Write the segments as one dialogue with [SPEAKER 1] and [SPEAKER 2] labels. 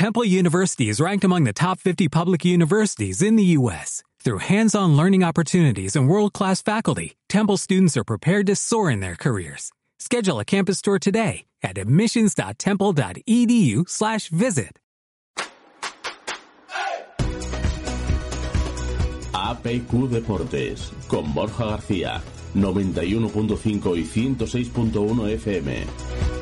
[SPEAKER 1] Temple University is ranked among the top 50 public universities in the U.S. Through hands-on learning opportunities and world-class faculty, Temple students are prepared to soar in their careers. Schedule a campus tour today at admissions.temple.edu/visit.
[SPEAKER 2] APQ Deportes con Borja García, 91.5 y 106.1 FM.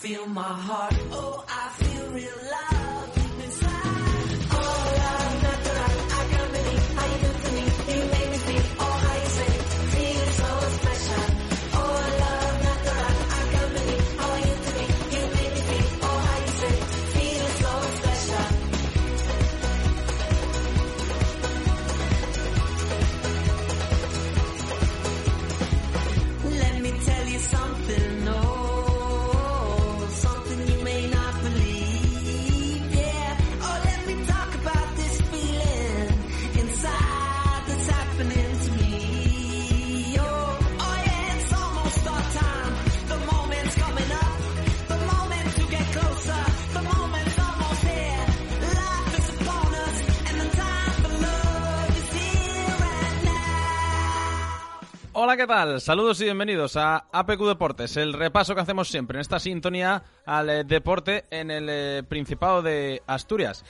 [SPEAKER 2] feel my heart. Oh, I feel real.
[SPEAKER 3] Hola, ¿qué tal? Saludos y bienvenidos a APQ Deportes, el repaso que hacemos siempre en esta sintonía al eh, deporte en el eh, Principado de Asturias.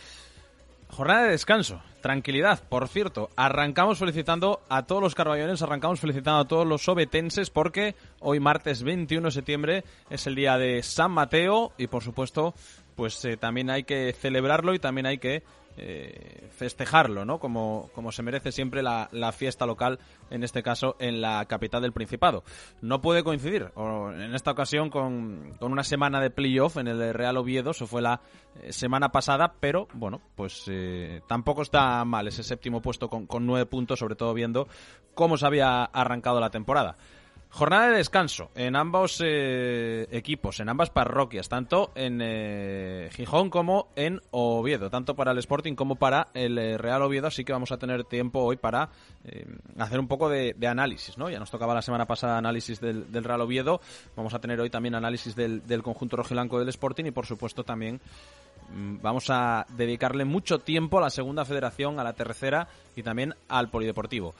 [SPEAKER 3] Jornada de descanso, tranquilidad. Por cierto, arrancamos felicitando a todos los carballones, arrancamos felicitando a todos los sobetenses porque hoy martes 21 de septiembre es el día de San Mateo y por supuesto pues eh, también hay que celebrarlo y también hay que eh, festejarlo, ¿no? Como, como se merece siempre la, fiesta local, en este caso en la capital del Principado. No puede coincidir, en esta ocasión, con, con una semana de playoff en el Real Oviedo, eso fue la eh, semana pasada, pero bueno, pues eh, tampoco está mal ese séptimo puesto con nueve puntos, sobre todo viendo cómo se había arrancado la temporada. Jornada de descanso en ambos eh, equipos, en ambas parroquias, tanto en eh, Gijón como en Oviedo, tanto para el Sporting como para el eh, Real Oviedo, así que vamos a tener tiempo hoy para eh, hacer un poco de, análisis, ¿no? Ya nos tocaba la semana pasada análisis del, del Real Oviedo, vamos a tener hoy también análisis del, del conjunto rojiblanco del Sporting y por supuesto también mm, vamos a dedicarle mucho tiempo a la segunda federación, a la tercera y también al polideportivo.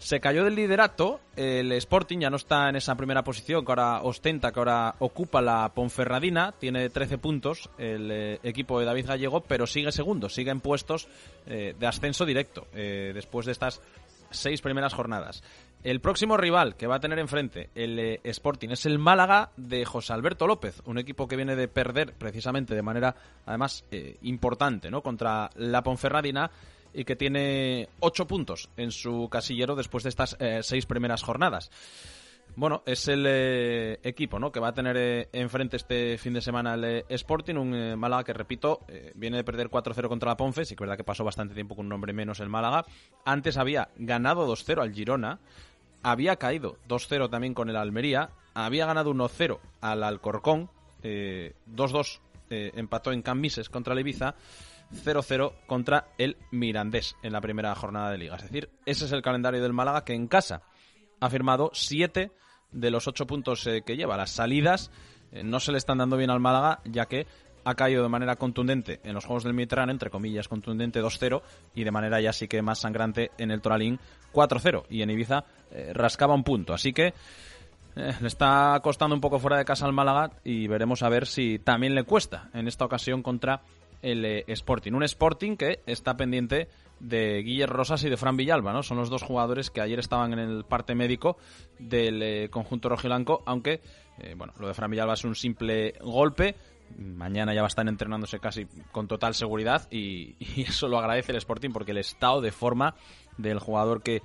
[SPEAKER 3] Se cayó del liderato, el Sporting ya no está en esa primera posición que ahora ostenta, que ahora ocupa la Ponferradina, tiene 13 puntos el eh, equipo de David Gallego, pero sigue segundo, sigue en puestos eh, de ascenso directo eh, después de estas seis primeras jornadas. El próximo rival que va a tener enfrente el Sporting es el Málaga de José Alberto López, un equipo que viene de perder precisamente de manera además importante ¿no? contra la Ponferradina y que tiene ocho puntos en su casillero después de estas eh, seis primeras jornadas. Bueno, es el eh, equipo ¿no? que va a tener eh, enfrente este fin de semana el eh, Sporting, un eh, Málaga que, repito, viene de perder 4-0 contra la Ponfe, sí que es verdad que pasó bastante tiempo con un nombre menos el Málaga. Antes había ganado 2-0 al Girona, había caído 2-0 también con el Almería, había ganado 1-0 al Alcorcón, 2-2 empató en Cambises contra el Ibiza, 0-0 contra el Mirandés en la primera jornada de liga. Es decir, ese es el calendario del Málaga que en casa ha firmado 7 de los 8 puntos eh, que lleva. Las salidas eh, no se le están dando bien al Málaga, ya que ha caído de manera contundente en los Juegos del Mediterráneo, entre comillas, contundente 2-0, y de manera ya sí que más sangrante en el Toralín 4-0. Y en Ibiza eh, rascaba un punto. Así que le está costando un poco fuera de casa al Málaga y veremos a ver si también le cuesta en esta ocasión contra el eh, Sporting. Un Sporting que está pendiente de Guillermo Rosas y de Fran Villalba, ¿no? Son los dos jugadores que ayer estaban en el parte médico del eh, conjunto rojiblanco, aunque, eh, bueno, lo de Fran Villalba es un simple golpe. Mañana ya va a estar entrenándose casi con total seguridad y, y eso lo agradece el Sporting porque el estado de forma del jugador que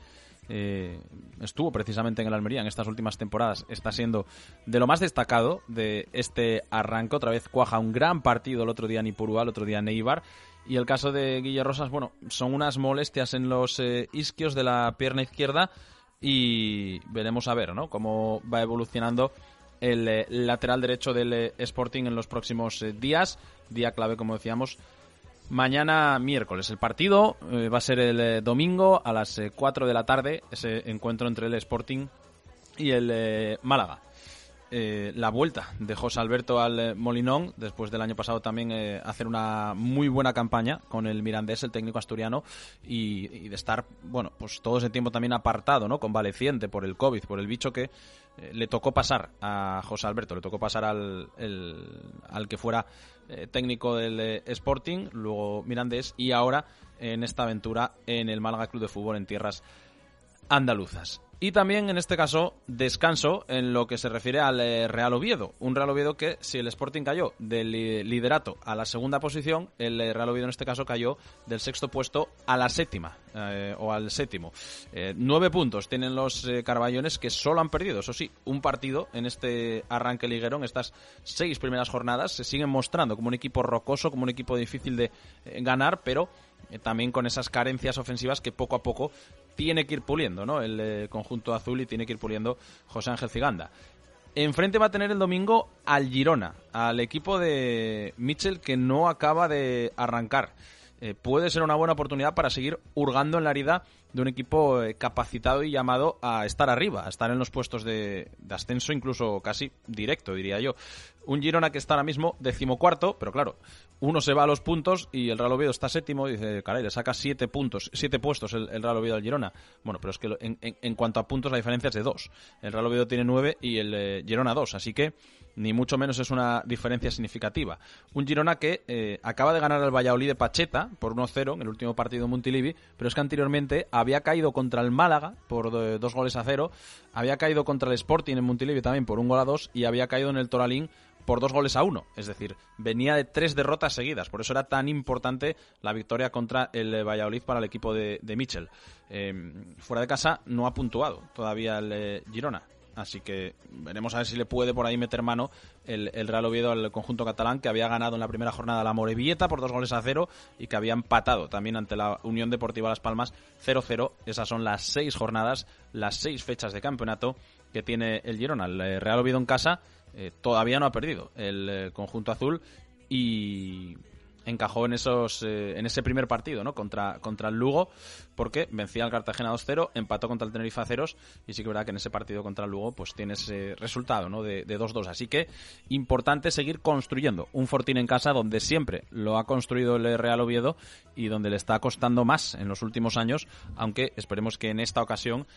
[SPEAKER 3] eh, estuvo precisamente en el Almería en estas últimas temporadas, está siendo de lo más destacado de este arranque. Otra vez cuaja un gran partido el otro día en Ipurúa, el otro día en Eibar. Y el caso de Guille Rosas, bueno, son unas molestias en los eh, isquios de la pierna izquierda y veremos a ver, ¿no? Cómo va evolucionando el eh, lateral derecho del Sporting en los próximos días. Día clave, como decíamos, mañana miércoles. El partido va a ser el domingo a las 4 de la tarde, ese encuentro entre el Sporting y el Málaga. Eh, la vuelta de José Alberto al eh, Molinón, después del año pasado también eh, hacer una muy buena campaña con el Mirandés, el técnico asturiano, y, de estar, bueno, pues todo ese tiempo también apartado, ¿no? Convaleciente por el COVID, por el bicho que le tocó pasar a José Alberto, le tocó pasar al, al que fuera técnico del Sporting, luego Mirandés, y ahora en esta aventura en el Málaga Club de Fútbol en tierras andaluzas. Y también, en este caso, descanso en lo que se refiere al eh, Real Oviedo. Un Real Oviedo que, si el Sporting cayó del liderato a la segunda posición, el eh, Real Oviedo en este caso cayó del sexto puesto a la séptima, eh, o al séptimo. nueve puntos tienen los Carballones que solo han perdido, eso sí, un partido en este arranque liguero, en estas seis primeras jornadas. Se siguen mostrando como un equipo rocoso, como un equipo difícil de ganar, pero también con esas carencias ofensivas que poco a poco tiene que ir puliendo, ¿no? El eh, conjunto azul y tiene que ir puliendo José Ángel Ciganda. Enfrente va a tener el domingo al Girona, al equipo de Mitchell que no acaba de arrancar. Eh, puede ser una buena oportunidad para seguir hurgando en la herida de un equipo eh, capacitado y llamado a estar arriba, a estar en los puestos de, ascenso, incluso casi directo, diría yo. Un Girona que está ahora mismo decimocuarto, pero claro, uno se va a los puntos y el Real Oviedo está séptimo y dice, caray, le saca siete puntos, siete puestos el, Real Oviedo al Girona. Bueno, pero es que en, cuanto a puntos la diferencia es de dos. El Real Oviedo tiene nueve y el eh, Girona dos, así que ni mucho menos es una diferencia significativa. Un Girona que eh, acaba de ganar al Valladolid de Pacheta por 1-0 en el último partido en Montilivi, pero es que anteriormente había caído contra el Málaga por dos goles a cero, había caído contra el Sporting en Montilivi también por un gol a dos y había caído en el Toralín por dos goles a uno. Es decir, venía de tres derrotas seguidas. Por eso era tan importante la victoria contra el Valladolid para el equipo de, de Mitchell. Eh, fuera de casa no ha puntuado todavía el eh, Girona. Así que veremos a ver si le puede por ahí meter mano el, Real Oviedo al conjunto catalán, que había ganado en la primera jornada la Morevieta por dos goles a cero y que había empatado también ante la Unión Deportiva Las Palmas 0-0. Esas son las seis jornadas, las seis fechas de campeonato que tiene el Girona. El eh, Real Oviedo en casa eh, todavía no ha perdido el eh, conjunto azul y encajó en esos eh, en ese primer partido ¿no? contra, contra el Lugo porque vencía al Cartagena 2-0, empató contra el Tenerife a ceros y sí que verdad que en ese partido contra el Lugo pues tiene ese resultado ¿no? de, 2-2. Así que importante seguir construyendo un Fortín en casa donde siempre lo ha construido el Real Oviedo y donde le está costando más en los últimos años, aunque esperemos que en esta ocasión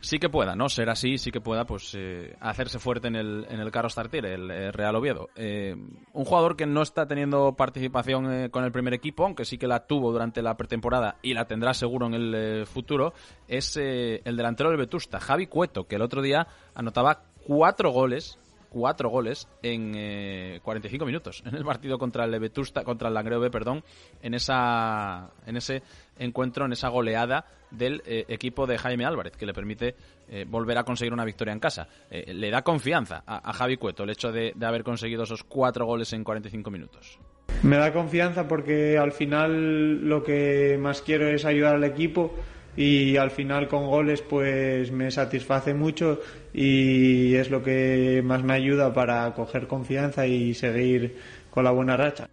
[SPEAKER 3] sí que pueda, ¿no? Ser así, sí que pueda, pues, eh, hacerse fuerte en el, en el Carlos Tartier, el, eh, Real Oviedo. Eh, un jugador que no está teniendo participación con el primer equipo, aunque sí que la tuvo durante la pretemporada y la tendrá seguro en el futuro, es el delantero del Vetusta, Javi Cueto, que el otro día anotaba cuatro goles cuatro goles en 45 minutos en el partido contra el Vetusta, contra el Langreo perdón, en esa en ese encuentro, en esa goleada del eh, equipo de Jaime Álvarez, que le permite eh, volver a conseguir una victoria en casa. Eh, le da confianza a, Javi Cueto el hecho de, haber conseguido esos cuatro goles en 45 minutos.
[SPEAKER 4] Me da confianza porque al final lo que más quiero es ayudar al equipo y al final con goles pues me satisface mucho y es lo que más me ayuda para coger confianza y seguir con la buena racha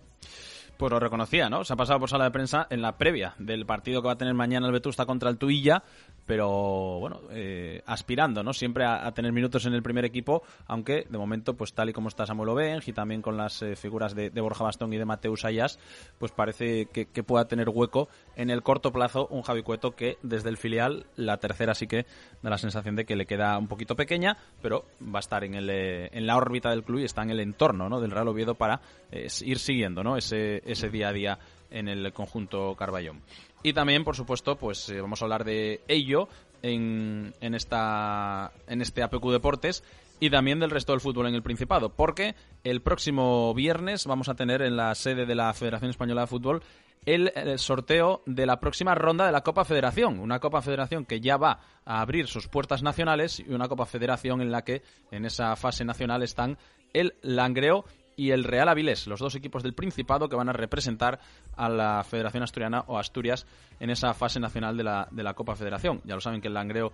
[SPEAKER 3] pues lo reconocía, ¿no? Se ha pasado por sala de prensa en la previa del partido que va a tener mañana el Vetusta contra el Tuilla, pero bueno, eh, aspirando, ¿no? Siempre a, tener minutos en el primer equipo, aunque de momento, pues tal y como está Samuel Obenj y también con las eh, figuras de, Borja Bastón y de Mateus Ayas, pues parece que, pueda tener hueco en el corto plazo un Javi Cueto que desde el filial, la tercera sí que da la sensación de que le queda un poquito pequeña, pero va a estar en, el, eh, en la órbita del club y está en el entorno, ¿no? Del Real Oviedo para ir siguiendo, ¿no? Ese, ese día a día en el conjunto Carballón. Y también, por supuesto, pues eh, vamos a hablar de ello en, en, esta, en este APQ Deportes y también del resto del fútbol en el Principado, porque el próximo viernes vamos a tener en la sede de la Federación Española de Fútbol el, el, sorteo de la próxima ronda de la Copa Federación. Una Copa Federación que ya va a abrir sus puertas nacionales y una Copa Federación en la que en esa fase nacional están el Langreo y el Real Avilés, los dos equipos del Principado que van a representar a la Federación Asturiana o Asturias en esa fase nacional de la, de la Copa Federación. Ya lo saben que el Langreo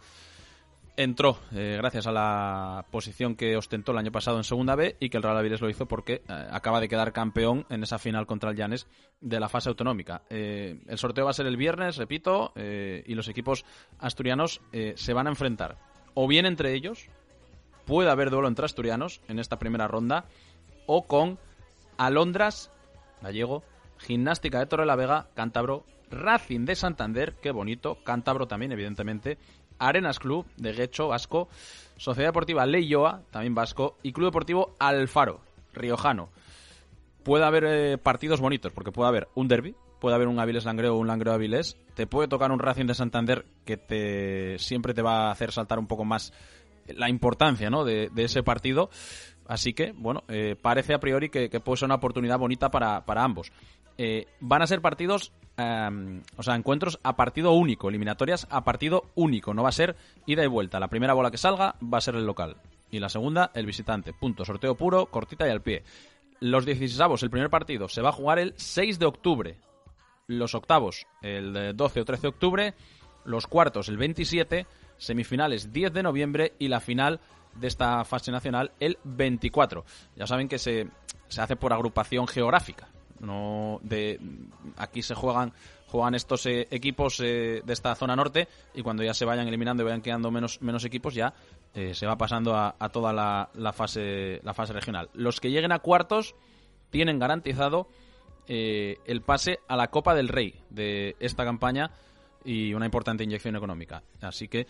[SPEAKER 3] entró eh, gracias a la posición que ostentó el año pasado en Segunda B y que el Real Avilés lo hizo porque eh, acaba de quedar campeón en esa final contra el Llanes de la fase autonómica. Eh, el sorteo va a ser el viernes, repito, y los equipos asturianos se van a enfrentar o bien entre ellos, puede haber duelo entre asturianos en esta primera ronda, o con Alondras, Gallego, Gimnástica de Torre la Vega, Cántabro, Racing de Santander, qué bonito, Cántabro también, evidentemente, Arenas Club de Guecho, Vasco, Sociedad Deportiva Leyoa, también Vasco, y Club Deportivo Alfaro, Riojano. Puede haber eh, partidos bonitos, porque puede haber un derby, puede haber un Avilés Langreo o un Langreo Avilés, te puede tocar un Racing de Santander que te siempre te va a hacer saltar un poco más la importancia ¿no? de ese partido. Así que, bueno, eh, parece a priori que, puede ser una oportunidad bonita para, ambos. Eh, van a ser partidos, em, o sea, encuentros a partido único, eliminatorias a partido único, no va a ser ida y vuelta. La primera bola que salga va a ser el local y la segunda el visitante. Punto, sorteo puro, cortita y al pie. Los 16 el primer partido, se va a jugar el 6 de octubre. Los octavos, el 12 o 13 de octubre. Los cuartos, el 27. Semifinales, 10 de noviembre. Y la final, de esta fase nacional el 24. Ya saben que se, se hace por agrupación geográfica. No de aquí se juegan juegan estos eh, equipos eh, de esta zona norte y cuando ya se vayan eliminando y vayan quedando menos, menos equipos ya eh, se va pasando a, toda la, la, fase la fase regional. Los que lleguen a cuartos tienen garantizado el pase a la Copa del Rey de esta campaña y una importante inyección económica. Así que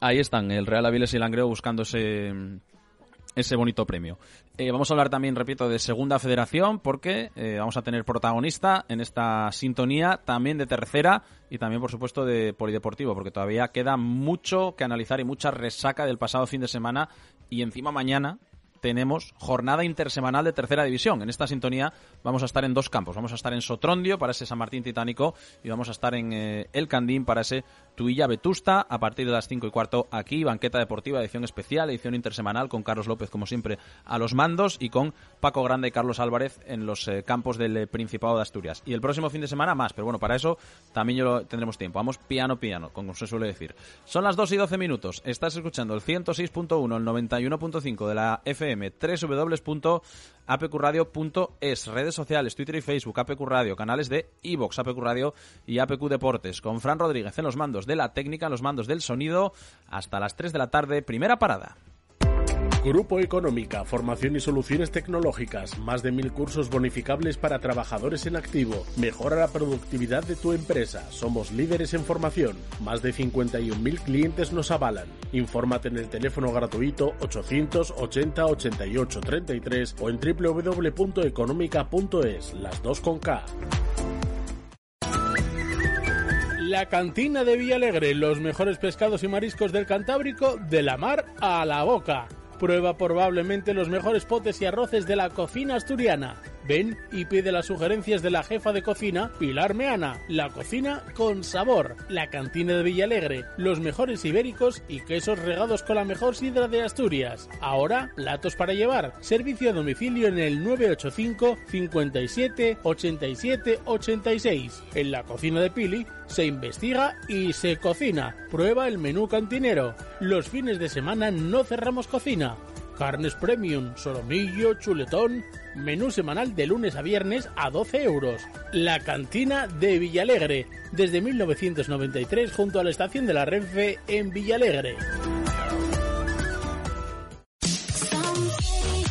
[SPEAKER 3] ahí están, el Real Aviles y Langreo buscando ese, ese bonito premio. Eh, vamos a hablar también, repito, de Segunda Federación, porque eh, vamos a tener protagonista en esta sintonía, también de tercera y también, por supuesto, de polideportivo, porque todavía queda mucho que analizar y mucha resaca del pasado fin de semana y encima mañana tenemos jornada intersemanal de tercera división. En esta sintonía vamos a estar en dos campos. Vamos a estar en Sotrondio para ese San Martín Titánico y vamos a estar en eh, El Candín para ese Tuilla Vetusta a partir de las cinco y cuarto aquí. Banqueta Deportiva, edición especial, edición intersemanal con Carlos López como siempre a los mandos y con Paco Grande y Carlos Álvarez en los eh, campos del eh, Principado de Asturias. Y el próximo fin de semana más, pero bueno, para eso también yo tendremos tiempo. Vamos piano piano, como se suele decir. Son las 2 y 12 minutos. Estás escuchando el 106.1, el 91.5 de la FM www.apqradio.es, redes sociales, Twitter y Facebook, APQ Radio, canales de iVox, APQ Radio y APQ Deportes, con Fran Rodríguez en los mandos de la técnica, los mandos del sonido, hasta las 3 de la tarde, primera parada.
[SPEAKER 5] Grupo Económica, formación y soluciones tecnológicas, más de mil cursos bonificables para trabajadores en activo. Mejora la productividad de tu empresa. Somos líderes en formación. Más de 51.000 clientes nos avalan. Infórmate en el teléfono gratuito 880 88 33 o en www.económica.es, las dos con K. La cantina de Villalegre, los mejores pescados y mariscos del Cantábrico, de la mar a la boca. Prueba probablemente los mejores potes y arroces de la cocina asturiana. Ven y pide las sugerencias de la jefa de cocina, Pilar Meana. La cocina con sabor. La cantina de Villalegre. Los mejores ibéricos y quesos regados con la mejor sidra de Asturias. Ahora, platos para llevar. Servicio a domicilio en el 985 57 87 86. En la cocina de Pili se investiga y se cocina. Prueba el menú cantinero. Los fines de semana no cerramos cocina. Carnes Premium, solomillo, chuletón, menú semanal de lunes a viernes a 12 euros. La cantina de Villalegre, desde 1993 junto a la estación de la Renfe en Villalegre.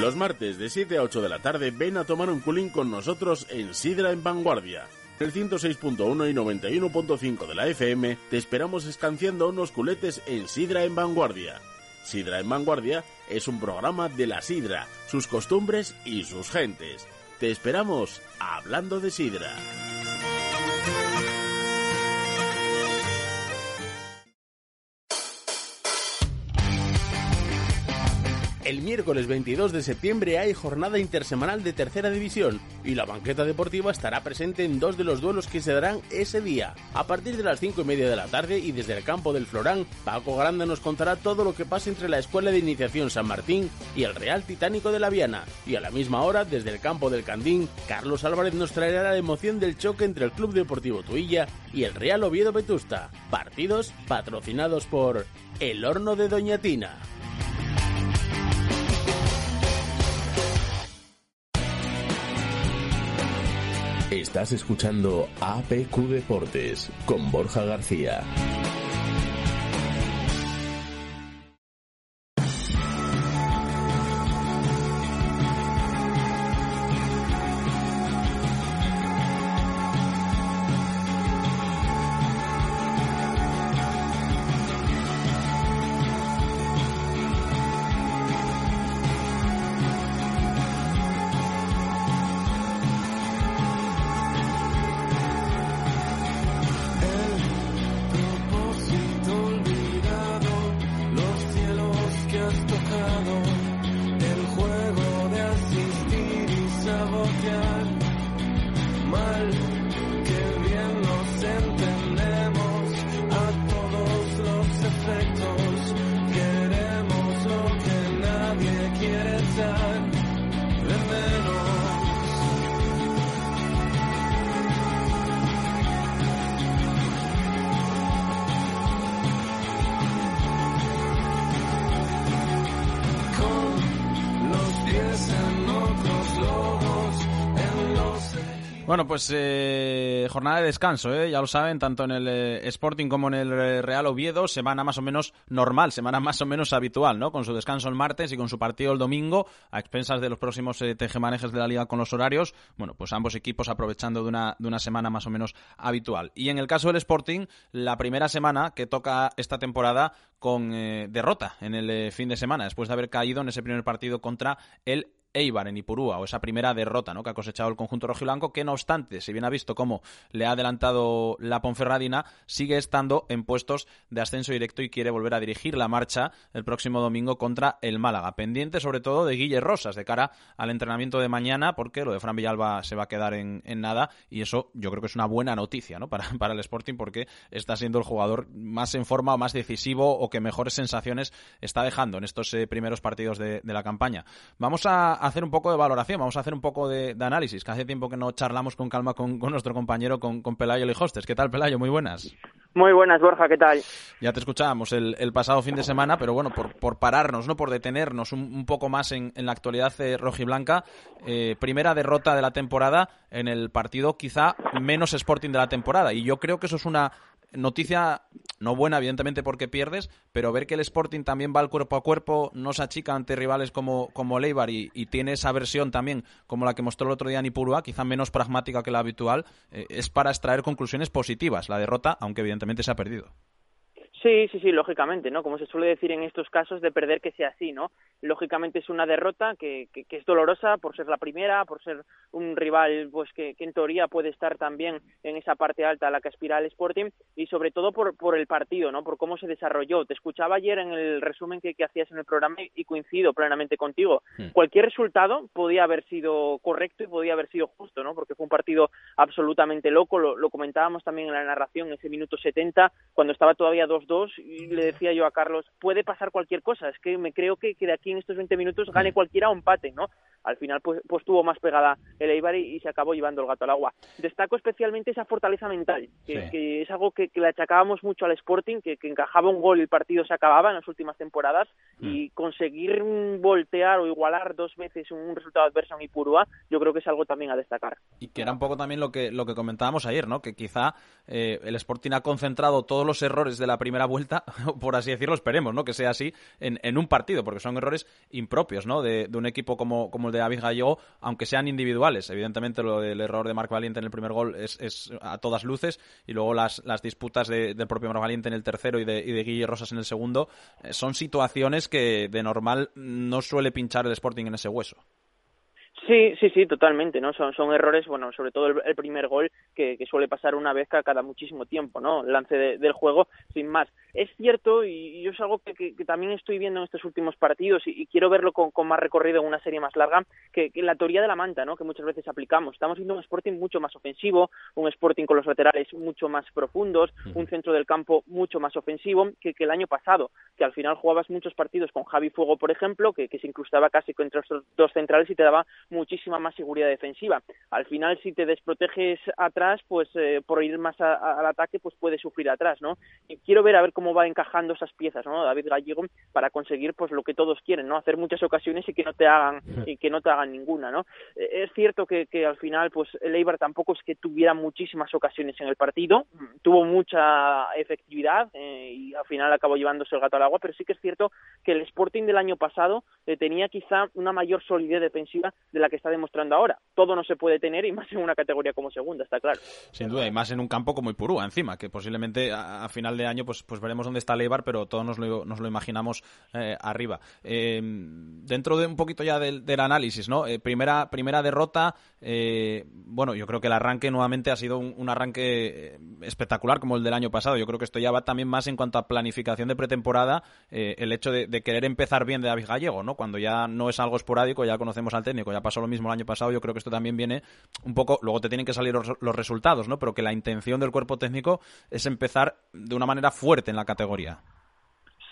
[SPEAKER 5] Los martes de 7 a 8 de la tarde ven a tomar un culín con nosotros en Sidra en Vanguardia. el 106.1 y 91.5 de la FM te esperamos escanciando unos culetes en Sidra en Vanguardia. Sidra en Vanguardia es un programa de la Sidra, sus costumbres y sus gentes. Te esperamos hablando de Sidra. El miércoles 22 de septiembre hay jornada intersemanal de tercera división y la banqueta deportiva estará presente en dos de los duelos que se darán ese día. A partir de las 5 y media de la tarde y desde el campo del Florán, Paco Grande nos contará todo lo que pasa entre la Escuela de Iniciación San Martín y el Real Titánico de la Viana. Y a la misma hora, desde el campo del Candín, Carlos Álvarez nos traerá la emoción del choque entre el Club Deportivo Tuilla y el Real Oviedo Vetusta. Partidos patrocinados por El Horno de Doña Tina.
[SPEAKER 2] Estás escuchando APQ Deportes con Borja García.
[SPEAKER 3] Bueno, pues eh, jornada de descanso, ¿eh? ya lo saben, tanto en el eh, Sporting como en el eh, Real Oviedo, semana más o menos normal, semana más o menos habitual, ¿no? Con su descanso el martes y con su partido el domingo, a expensas de los próximos eh, tejemanejes de la liga con los horarios, bueno, pues ambos equipos aprovechando de una, de una semana más o menos habitual. Y en el caso del Sporting, la primera semana que toca esta temporada con derrota en el fin de semana, después de haber caído en ese primer partido contra el Eibar en Ipurúa, o esa primera derrota ¿no? que ha cosechado el conjunto rojiblanco, que no obstante, si bien ha visto cómo le ha adelantado la Ponferradina, sigue estando en puestos de ascenso directo y quiere volver a dirigir la marcha el próximo domingo contra el Málaga. Pendiente sobre todo de Guille Rosas de cara al entrenamiento de mañana, porque lo de Fran Villalba se va a quedar en, nada y eso yo creo que es una buena noticia ¿no? para, el Sporting porque está siendo el jugador más en forma o más decisivo o que mejores sensaciones está dejando en estos eh, primeros partidos de la campaña. Vamos a hacer un poco de valoración, vamos a hacer un poco de, análisis, que hace tiempo que no charlamos con calma con, nuestro compañero, con, con Pelayo Lijostes. ¿Qué tal, Pelayo? Muy buenas.
[SPEAKER 6] Muy buenas, Borja, ¿qué tal?
[SPEAKER 3] Ya te escuchábamos el, pasado fin de semana, pero bueno, por, por pararnos, no por detenernos un, poco más en, la actualidad eh, rojiblanca, eh, primera derrota de la temporada en el partido quizá menos Sporting de la temporada. Y yo creo que eso es una noticia no buena, evidentemente, porque pierdes, pero ver que el Sporting también va al cuerpo a cuerpo, no se achica ante rivales como, como Leibar y, tiene esa versión también como la que mostró el otro día Nipurua, quizá menos pragmática que la habitual, eh, es para extraer conclusiones positivas. La derrota, aunque evidentemente se ha perdido.
[SPEAKER 6] Sí, sí, sí, lógicamente, ¿no? Como se suele decir en estos casos, de perder que sea así, ¿no? Lógicamente es una derrota que, que, es dolorosa por ser la primera, por ser un rival, pues que, en teoría puede estar también en esa parte alta a la que aspira el Sporting y sobre todo por, por el partido, ¿no? Por cómo se desarrolló. Te escuchaba ayer en el resumen que, que hacías en el programa y coincido plenamente contigo. Hmm. Cualquier resultado podía haber sido correcto y podía haber sido justo, ¿no? Porque fue un partido absolutamente loco. Lo, lo comentábamos también en la narración, ese minuto 70, cuando estaba todavía dos y le decía yo a Carlos, puede pasar cualquier cosa, es que me creo que, que de aquí en estos 20 minutos gane cualquiera o empate, ¿no? Al final pues, pues tuvo más pegada el Eibar y, se acabó llevando el gato al agua. Destaco especialmente esa fortaleza mental, que, es algo que, le achacábamos mucho al Sporting, que, encajaba un gol y el partido se acababa en las últimas temporadas y mm. conseguir voltear o igualar dos veces un resultado adverso en Ipurúa, yo creo que es algo también a destacar.
[SPEAKER 3] Y que era un poco también lo que, lo que comentábamos ayer, ¿no? Que quizá eh, el Sporting ha concentrado todos los errores de la primera vuelta, por así decirlo, esperemos, ¿no? Que sea así en, en un partido, porque son errores impropios, ¿no? De, un equipo como, como de David Gallego, aunque sean individuales. Evidentemente, lo del error de Marc Valiente en el primer gol es, a todas luces, y luego las, las disputas del propio Marc Valiente en el tercero y de, y de Guille Rosas en el segundo, eh, son situaciones que de normal no suele pinchar el Sporting en ese hueso.
[SPEAKER 6] Sí, sí, sí, totalmente, ¿no? Son, son errores, bueno, sobre todo el, primer gol que, suele pasar una vez cada, muchísimo tiempo, ¿no? El lance del juego, sin más. Es cierto, y, yo es algo que, también estoy viendo en estos últimos partidos y, quiero verlo con, más recorrido en una serie más larga, que, la teoría de la manta, ¿no? Que muchas veces aplicamos. Estamos viendo un Sporting mucho más ofensivo, un Sporting con los laterales mucho más profundos, un centro del campo mucho más ofensivo que, el año pasado, que al final jugabas muchos partidos con Javi Fuego, por ejemplo, que, se incrustaba casi contra estos dos centrales y te daba muchísima más seguridad defensiva. Al final, si te desproteges atrás, pues eh, por ir más al ataque, pues puedes sufrir atrás, ¿no? Y quiero ver a ver cómo va encajando esas piezas, ¿no? David Gallego para conseguir pues lo que todos quieren, ¿no? Hacer muchas ocasiones y que no te hagan y que no te hagan ninguna, ¿no? Eh, es cierto que, al final, pues el Eibar tampoco es que tuviera muchísimas ocasiones en el partido, tuvo mucha efectividad eh, y al final acabó llevándose el gato al agua, pero sí que es cierto que el Sporting del año pasado tenía quizá una mayor solidez defensiva de la que está demostrando ahora. Todo no se puede tener y más en una categoría como segunda, está claro.
[SPEAKER 3] Sin duda, y más en un campo como Ipurúa encima, que posiblemente a, final de año pues, pues veremos dónde está Leibar, pero todos nos lo, nos lo imaginamos eh, arriba. Eh, dentro de un poquito ya del, análisis, ¿no? Eh, primera, primera derrota, bueno, yo creo que el arranque nuevamente ha sido un, arranque espectacular como el del año pasado. Yo creo que esto ya va también más en cuanto a planificación de pretemporada, el hecho de, de, querer empezar bien de David Gallego, ¿no? Cuando ya no es algo esporádico, ya conocemos al técnico, ya pasó lo mismo el año pasado, yo creo que esto también viene un poco, luego te tienen que salir los, resultados, ¿no? Pero que la intención del cuerpo técnico es empezar de una manera fuerte en la categoría.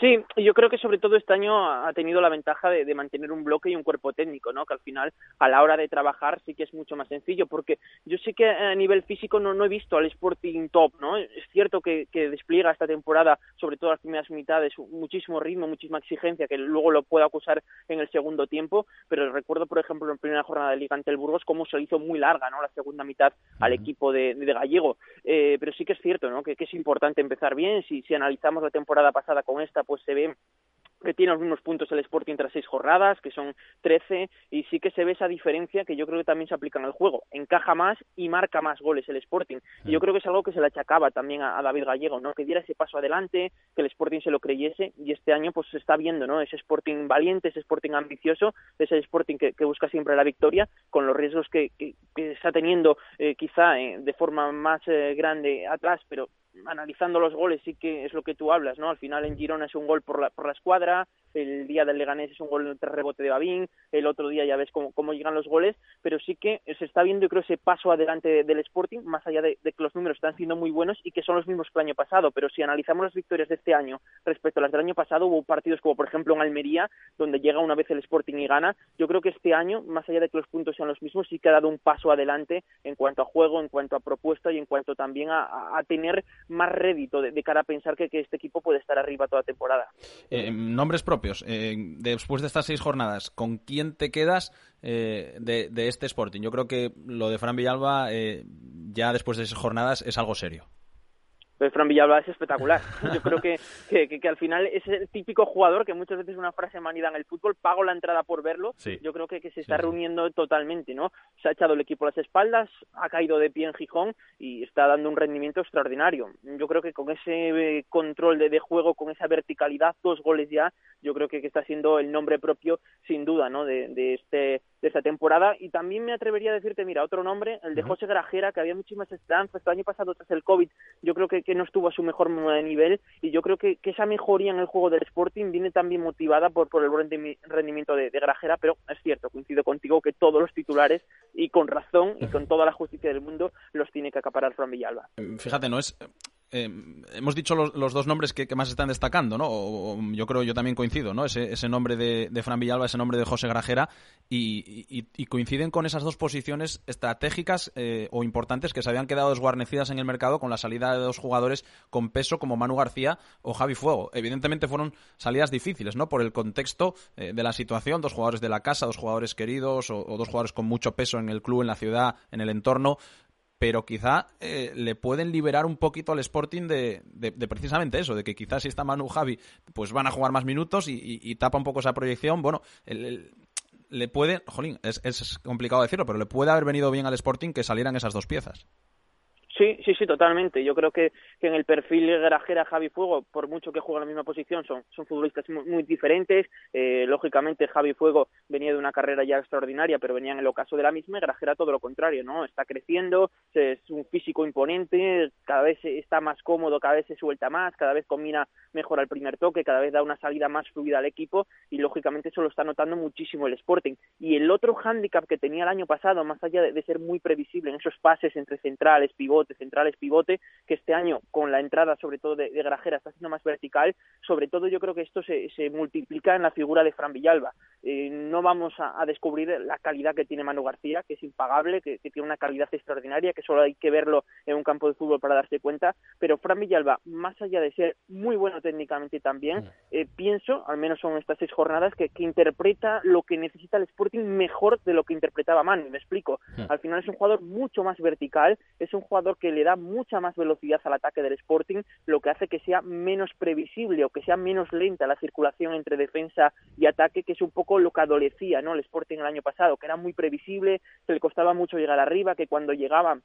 [SPEAKER 6] Sí, yo creo que sobre todo este año ha tenido la ventaja de, mantener un bloque y un cuerpo técnico, ¿no? Que al final, a la hora de trabajar, sí que es mucho más sencillo, porque yo sé que a nivel físico no, no he visto al Sporting top, ¿no? Es cierto que, que despliega esta temporada, sobre todo las primeras mitades, muchísimo ritmo, muchísima exigencia, que luego lo puede acusar en el segundo tiempo, pero recuerdo, por ejemplo, en la primera jornada de Liga ante el Burgos, cómo se hizo muy larga, ¿no? La segunda mitad al equipo de, de Gallego. Eh, pero sí que es cierto, ¿no? Que, que, es importante empezar bien. Si, si analizamos la temporada pasada con esta, pues se ve que tiene los mismos puntos el Sporting tras seis jornadas, que son 13, y sí que se ve esa diferencia que yo creo que también se aplica en el juego. Encaja más y marca más goles el Sporting. Y yo creo que es algo que se le achacaba también a, David Gallego, ¿no? Que diera ese paso adelante, que el Sporting se lo creyese, y este año pues se está viendo, ¿no? Ese Sporting valiente, ese Sporting ambicioso, ese Sporting que, busca siempre la victoria, con los riesgos que, que, está teniendo eh, quizá eh, de forma más eh, grande atrás, pero analizando los goles sí que es lo que tú hablas, ¿no? Al final en Girona es un gol por la, por la escuadra, el día del Leganés es un gol entre rebote de Babín, el otro día ya ves cómo, cómo, llegan los goles, pero sí que se está viendo, yo creo, ese paso adelante del Sporting, más allá de, que los números están siendo muy buenos y que son los mismos que el año pasado, pero si analizamos las victorias de este año respecto a las del año pasado, hubo partidos como, por ejemplo, en Almería, donde llega una vez el Sporting y gana, yo creo que este año, más allá de que los puntos sean los mismos, sí que ha dado un paso adelante en cuanto a juego, en cuanto a propuesta y en cuanto también a tener más rédito de, cara a pensar que, que, este equipo puede estar arriba toda temporada.
[SPEAKER 3] Eh, nombres propios. Eh, después de estas seis jornadas, ¿con quién te quedas eh, de, de, este Sporting? Yo creo que lo de Fran Villalba, ya después de seis jornadas, es algo serio.
[SPEAKER 6] Pues Fran Villalba es espectacular. Yo creo que, que, que, al final es el típico jugador que muchas veces es una frase manida en el fútbol, pago la entrada por verlo. Yo creo que, que se está reuniendo totalmente, ¿no? Se ha echado el equipo a las espaldas, ha caído de pie en Gijón y está dando un rendimiento extraordinario. Yo creo que con ese eh, control de, de juego, con esa verticalidad, dos goles ya, yo creo que, que está siendo el nombre propio, sin duda, ¿no? De, de este de esta temporada. Y también me atrevería a decirte, mira, otro nombre, el de José Grajera, que había muchísimas esperanzas. El año pasado, tras el COVID, yo creo que, que no estuvo a su mejor nivel. Y yo creo que, que, esa mejoría en el juego del Sporting viene también motivada por, por el buen rendimiento de, de, Grajera. Pero es cierto, coincido contigo que todos los titulares, y con razón y con toda la justicia del mundo, los tiene que acaparar Fran Villalba.
[SPEAKER 3] Fíjate, no es eh, hemos dicho los, dos nombres que, más están destacando, ¿no? yo creo, yo también coincido, ¿no? Ese, nombre de, de, Fran Villalba, ese nombre de José Grajera, y, coinciden con esas dos posiciones estratégicas eh, o importantes que se habían quedado desguarnecidas en el mercado con la salida de dos jugadores con peso como Manu García o Javi Fuego. Evidentemente fueron salidas difíciles, ¿no? Por el contexto eh, de la situación, dos jugadores de la casa, dos jugadores queridos o dos jugadores con mucho peso en el club, en la ciudad, en el entorno pero quizá eh, le pueden liberar un poquito al Sporting de, precisamente eso, de que quizás si está Manu Javi, pues van a jugar más minutos y, tapa un poco esa proyección. Bueno, le puede, jolín, es, es complicado decirlo, pero le puede haber venido bien al Sporting que salieran esas dos piezas.
[SPEAKER 6] Sí, sí, sí, totalmente. Yo creo que, que en el perfil Grajera, Javi Fuego, por mucho que jueguen en la misma posición, son, son futbolistas muy, muy diferentes. Eh, lógicamente, Javi Fuego venía de una carrera ya extraordinaria, pero venía en el ocaso de la misma y Grajera todo lo contrario, ¿no? Está creciendo, es un físico imponente, cada vez está más cómodo, cada vez se suelta más, cada vez combina mejor al primer toque, cada vez da una salida más fluida al equipo y, lógicamente, eso lo está notando muchísimo el Sporting. Y el otro hándicap que tenía el año pasado, más allá de ser muy previsible en esos pases entre centrales, pivotes, centrales pivote, que este año con la entrada sobre todo de, de, Grajera está siendo más vertical, sobre todo yo creo que esto se, se multiplica en la figura de Fran Villalba. Eh, no vamos a, a, descubrir la calidad que tiene Manu García, que es impagable, que, que, tiene una calidad extraordinaria, que solo hay que verlo en un campo de fútbol para darse cuenta, pero Fran Villalba, más allá de ser muy bueno técnicamente también, eh, pienso, al menos son estas seis jornadas, que, que, interpreta lo que necesita el Sporting mejor de lo que interpretaba Manu, me explico. Al final es un jugador mucho más vertical, es un jugador que le da mucha más velocidad al ataque del Sporting, lo que hace que sea menos previsible o que sea menos lenta la circulación entre defensa y ataque, que es un poco lo que adolecía ¿no? el Sporting el año pasado, que era muy previsible, que le costaba mucho llegar arriba, que cuando llegaba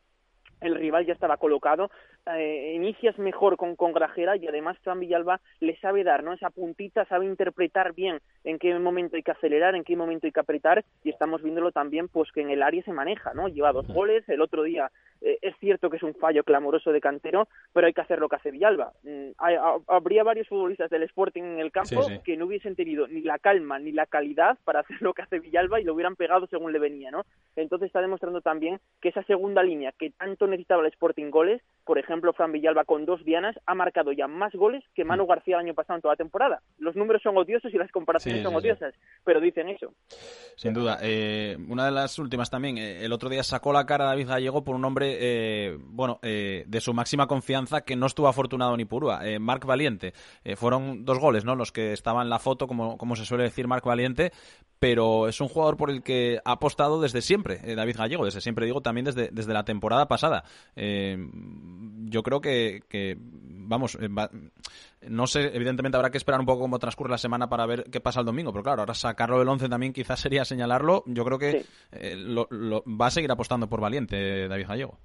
[SPEAKER 6] el rival ya estaba colocado, eh, inicias mejor con, con Grajera y además Fran Villalba le sabe dar, ¿no? Esa puntita, sabe interpretar bien en qué momento hay que acelerar, en qué momento hay que apretar y estamos viéndolo también pues que en el área se maneja, ¿no? Lleva dos goles, el otro día eh, es cierto que es un fallo clamoroso de Cantero, pero hay que hacer lo que hace Villalba. Mm, hay, habría varios futbolistas del Sporting en el campo sí, sí. que no hubiesen tenido ni la calma ni la calidad para hacer lo que hace Villalba y lo hubieran pegado según le venía, ¿no? Entonces está demostrando también que esa segunda línea que tanto necesitaba el Sporting goles, por ejemplo, Fran Villalba con dos dianas ha marcado ya más goles que Manu García el año pasado en toda la temporada. Los números son odiosos y las comparaciones sí, son sí, odiosas, pero dicen eso.
[SPEAKER 3] Sin duda. Eh, una de las últimas también, eh, el otro día sacó la cara David Gallego por un hombre, eh, bueno, eh, de su máxima confianza que no estuvo afortunado ni purúa, Marc Valiente. Fueron dos goles, ¿no? Los que estaban en la foto, como, como se suele decir Marc Valiente, pero es un jugador por el que ha apostado desde siempre David Gallego, desde siempre digo, también desde, desde la temporada pasada. Yo creo que, que vamos, va, no sé, evidentemente habrá que esperar un poco cómo transcurre la semana para ver qué pasa el domingo, pero claro, ahora sacarlo del 11 también quizás sería señalarlo. Yo creo que sí. eh, lo, lo, va a seguir apostando por Valiente David Gallego.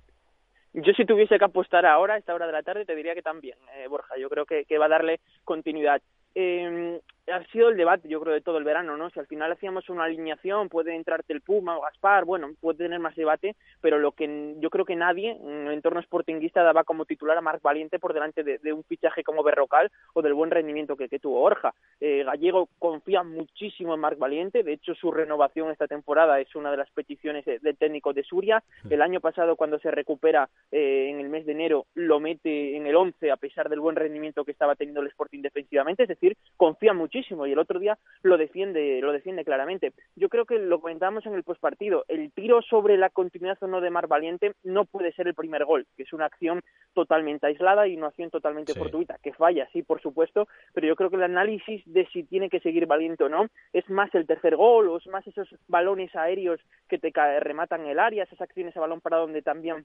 [SPEAKER 6] Yo si tuviese que apostar ahora, a esta hora de la tarde, te diría que también, eh, Borja. Yo creo que, que va a darle continuidad. Eh, ha sido el debate, yo creo, de todo el verano, ¿no? Si al final hacíamos una alineación, puede entrarte el Puma o Gaspar, bueno, puede tener más debate, pero lo que yo creo que nadie en el entorno sportinguista daba como titular a Marc Valiente por delante de, de un fichaje como Berrocal o del buen rendimiento que, que tuvo Orja. Eh, Gallego confía muchísimo en Marc Valiente, de hecho su renovación esta temporada es una de las peticiones del de técnico de Suria. El año pasado cuando se recupera eh, en el mes de enero lo mete en el 11 a pesar del buen rendimiento que estaba teniendo el Sporting defensivamente, es decir, confía muchísimo y el otro día lo defiende, lo defiende claramente. Yo creo que lo comentamos en el postpartido, el tiro sobre la continuidad o no de Mar Valiente no puede ser el primer gol, que es una acción totalmente aislada y una acción totalmente sí. fortuita, que falla, sí, por supuesto, pero yo creo que el análisis de si tiene que seguir Valiente o no es más el tercer gol o es más esos balones aéreos que te rematan el área, esas acciones a balón para donde también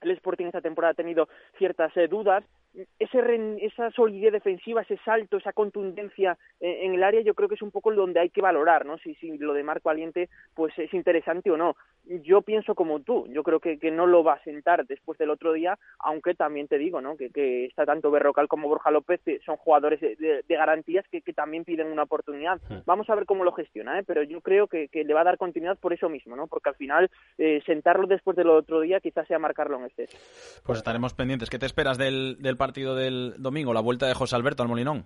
[SPEAKER 6] el Sporting esta temporada ha tenido ciertas eh, dudas. Ese, esa solidez defensiva, ese salto, esa contundencia eh, en el área, yo creo que es un poco donde hay que valorar, ¿no? Si, si lo de Marco Valiente pues es interesante o no. Yo pienso como tú, yo creo que, que no lo va a sentar después del otro día, aunque también te digo, ¿no? Que, que está tanto Berrocal como Borja López, que son jugadores de, de, de garantías que, que, también piden una oportunidad. Vamos a ver cómo lo gestiona, ¿eh? Pero yo creo que, que, le va a dar continuidad por eso mismo, ¿no? Porque al final eh, sentarlo después del otro día quizás sea marcarlo en este.
[SPEAKER 3] Pues estaremos pendientes. ¿Qué te esperas del, del partido del domingo, la vuelta de José Alberto al Molinón?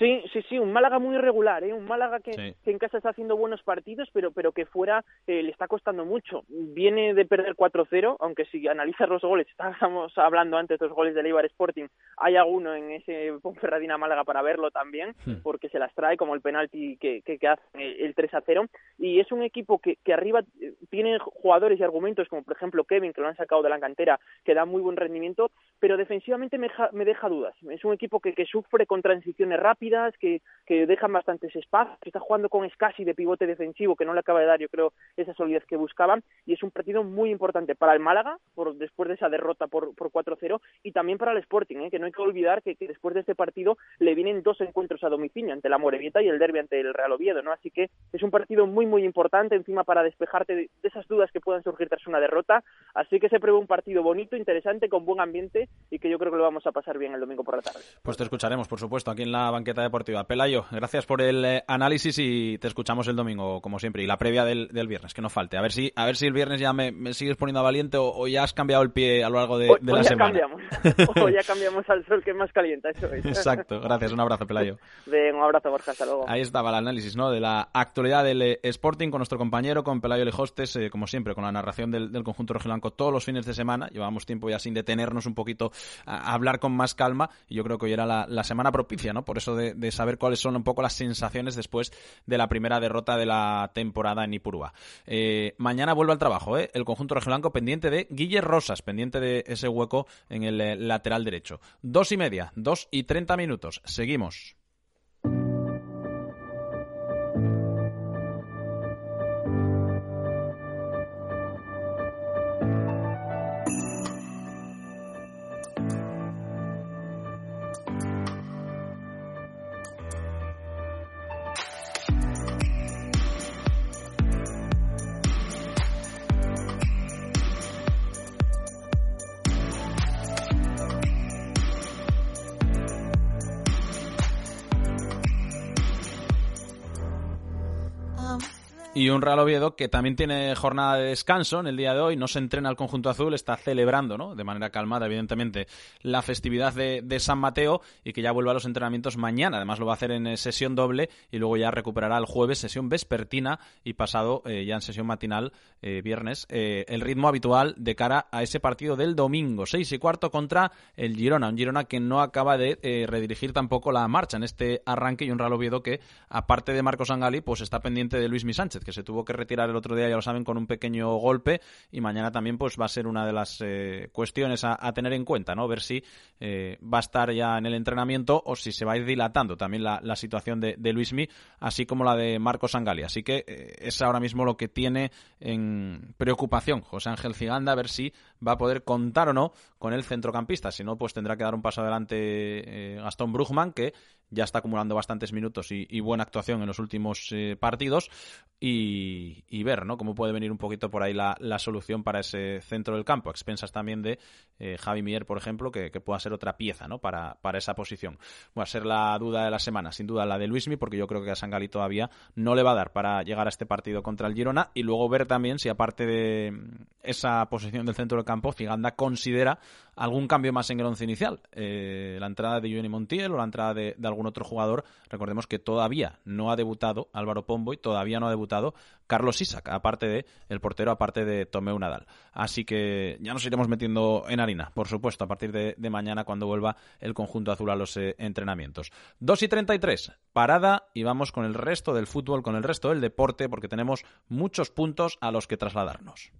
[SPEAKER 6] Sí, sí, sí, un Málaga muy irregular, ¿eh? un Málaga que, sí. que en casa está haciendo buenos partidos, pero, pero que fuera eh, le está costando mucho. Viene de perder 4-0, aunque si analizas los goles, estábamos hablando antes de los goles del Eibar Sporting, hay alguno en ese Ponferradina Málaga para verlo también, sí. porque se las trae como el penalti que, que, que hace el 3-0, y es un equipo que, que arriba eh, tiene jugadores y argumentos, como por ejemplo Kevin, que lo han sacado de la cantera, que da muy buen rendimiento, pero defensivamente me, me deja dudas. Es un equipo que, que sufre con transiciones rápidas, que, que dejan bastantes espacios, que está jugando con Scassi de pivote defensivo, que no le acaba de dar, yo creo, esa solidez que buscaban, y es un partido muy importante para el Málaga, por, después de esa derrota por, por 4-0, y también para el Sporting, ¿eh? que no hay que olvidar que, que, después de este partido le vienen dos encuentros a domicilio, ante la Morevieta y el derby ante el Real Oviedo, ¿no? Así que es un partido muy, muy importante, encima para despejarte de, de esas dudas que puedan surgir tras una derrota, así que se prevé un partido bonito, interesante, con buen ambiente, y que yo creo que lo vamos a pasar bien el domingo por la tarde.
[SPEAKER 3] Pues te escucharemos, por supuesto, aquí en la banqueta deportiva. Pelayo, gracias por el eh, análisis y te escuchamos el domingo, como siempre, y la previa del, del viernes, que no falte. A ver si, a ver si el viernes ya me, me sigues poniendo valiente o, o, ya has cambiado el pie a lo largo de, la
[SPEAKER 6] ya
[SPEAKER 3] semana.
[SPEAKER 6] Cambiamos. o ya cambiamos al sol que es más calienta, eso es.
[SPEAKER 3] Exacto, gracias, un abrazo, Pelayo.
[SPEAKER 6] Un abrazo, Borja, hasta luego.
[SPEAKER 3] Ahí estaba el análisis ¿no? de la actualidad del eh, Sporting con nuestro compañero, con Pelayo Lejostes, eh, como siempre, con la narración del, del conjunto rojiblanco todos los fines de semana. Llevamos tiempo ya sin detenernos un poquito a, a hablar con más calma y yo creo que hoy era la, la semana propicia, ¿no? Por eso de, de, saber cuáles son un poco las sensaciones después de la primera derrota de la temporada en Ipurúa. Eh, mañana vuelve al trabajo, ¿eh? El conjunto rojiblanco pendiente de Guille Rosas, pendiente de ese hueco en el eh, lateral derecho. Dos y media, dos y treinta minutos. Seguimos. Y un Real Oviedo que también tiene jornada de descanso en el día de hoy, no se entrena al conjunto azul, está celebrando, ¿no? De manera calmada, evidentemente, la festividad de, San Mateo y que ya vuelve a los entrenamientos mañana. Además, lo va a hacer en sesión doble y luego ya recuperará el jueves sesión vespertina y pasado eh, ya en sesión matinal, eh, viernes, eh, el ritmo habitual de cara a ese partido del domingo, seis y cuarto contra el Girona. Un Girona que no acaba de eh, redirigir tampoco la marcha en este arranque y un Real Oviedo que, aparte de Marcos Angali, pues está pendiente de Luis Mi Sánchez se tuvo que retirar el otro día, ya lo saben, con un pequeño golpe y mañana también pues va a ser una de las eh, cuestiones a, tener en cuenta, ¿no? Ver si eh, va a estar ya en el entrenamiento o si se va a ir dilatando también la, situación de, de Luismi, así como la de Marcos Angali. Así que eh, es ahora mismo lo que tiene en preocupación José Ángel Ciganda, a ver si va a poder contar o no con el centrocampista. Si no, pues tendrá que dar un paso adelante Gastón Brugman, que ya está acumulando bastantes minutos y, buena actuación en los últimos eh, partidos y, y, ver ¿no? cómo puede venir un poquito por ahí la, la, solución para ese centro del campo, expensas también de eh, Javi Mier, por ejemplo, que, pueda ser otra pieza ¿no? para, para esa posición. Va a ser la duda de la semana, sin duda la de Luismi, porque yo creo que a Sangali todavía no le va a dar para llegar a este partido contra el Girona y luego ver también si aparte de esa posición del centro del campo, Ciganda considera algún cambio más en el once inicial. Eh, la entrada de Johnny Montiel o la entrada de, algún otro jugador. Recordemos que todavía no ha debutado Álvaro Pombo y todavía no ha debutado Carlos Isaac, aparte de el portero, aparte de Tomeu Nadal. Así que ya nos iremos metiendo en harina, por supuesto, a partir de, de mañana cuando vuelva el conjunto azul a los eh, entrenamientos. 2 y 33, parada y vamos con el resto del fútbol, con el resto del deporte, porque tenemos muchos puntos a los que trasladarnos.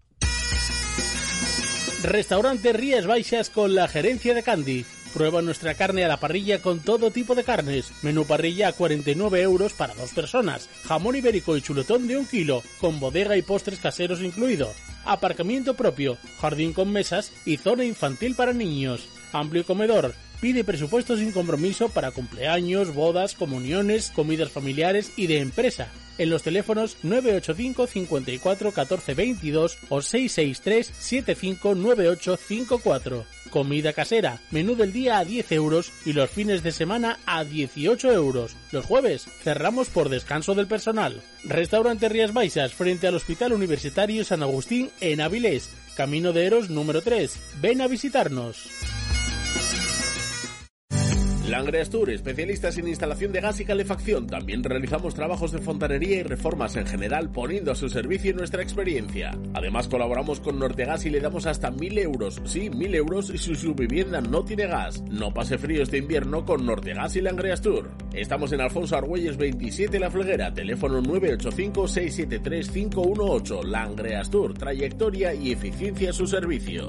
[SPEAKER 7] Restaurante Rías Baixas con la gerencia de Candy. Prueba nuestra carne a la parrilla con todo tipo de carnes. Menú parrilla a 49 euros para dos personas. Jamón ibérico y chuletón de un kilo, con bodega y postres caseros incluidos. Aparcamiento propio, jardín con mesas y zona infantil para niños. Amplio comedor. Pide presupuesto sin compromiso para cumpleaños, bodas, comuniones, comidas familiares y de empresa. En los teléfonos 985 54 14 22 o 663 75 98 54. Comida casera, menú del día a 10 euros y los fines de semana a 18 euros. Los jueves cerramos por descanso del personal. Restaurante Rías Baixas frente al Hospital Universitario San Agustín en Avilés, Camino de Eros número 3. Ven a visitarnos.
[SPEAKER 5] Langreas Tour, especialistas en instalación de gas y calefacción. También realizamos trabajos de fontanería y reformas en general, poniendo a su servicio nuestra experiencia. Además, colaboramos con Nortegas y le damos hasta mil euros. Sí, mil euros si su vivienda no tiene gas. No pase frío este invierno con Nortegas y Langreas Tour. Estamos en Alfonso Argüelles 27 La Fleguera, teléfono 985-673-518. Langreas Tour, trayectoria y eficiencia a su servicio.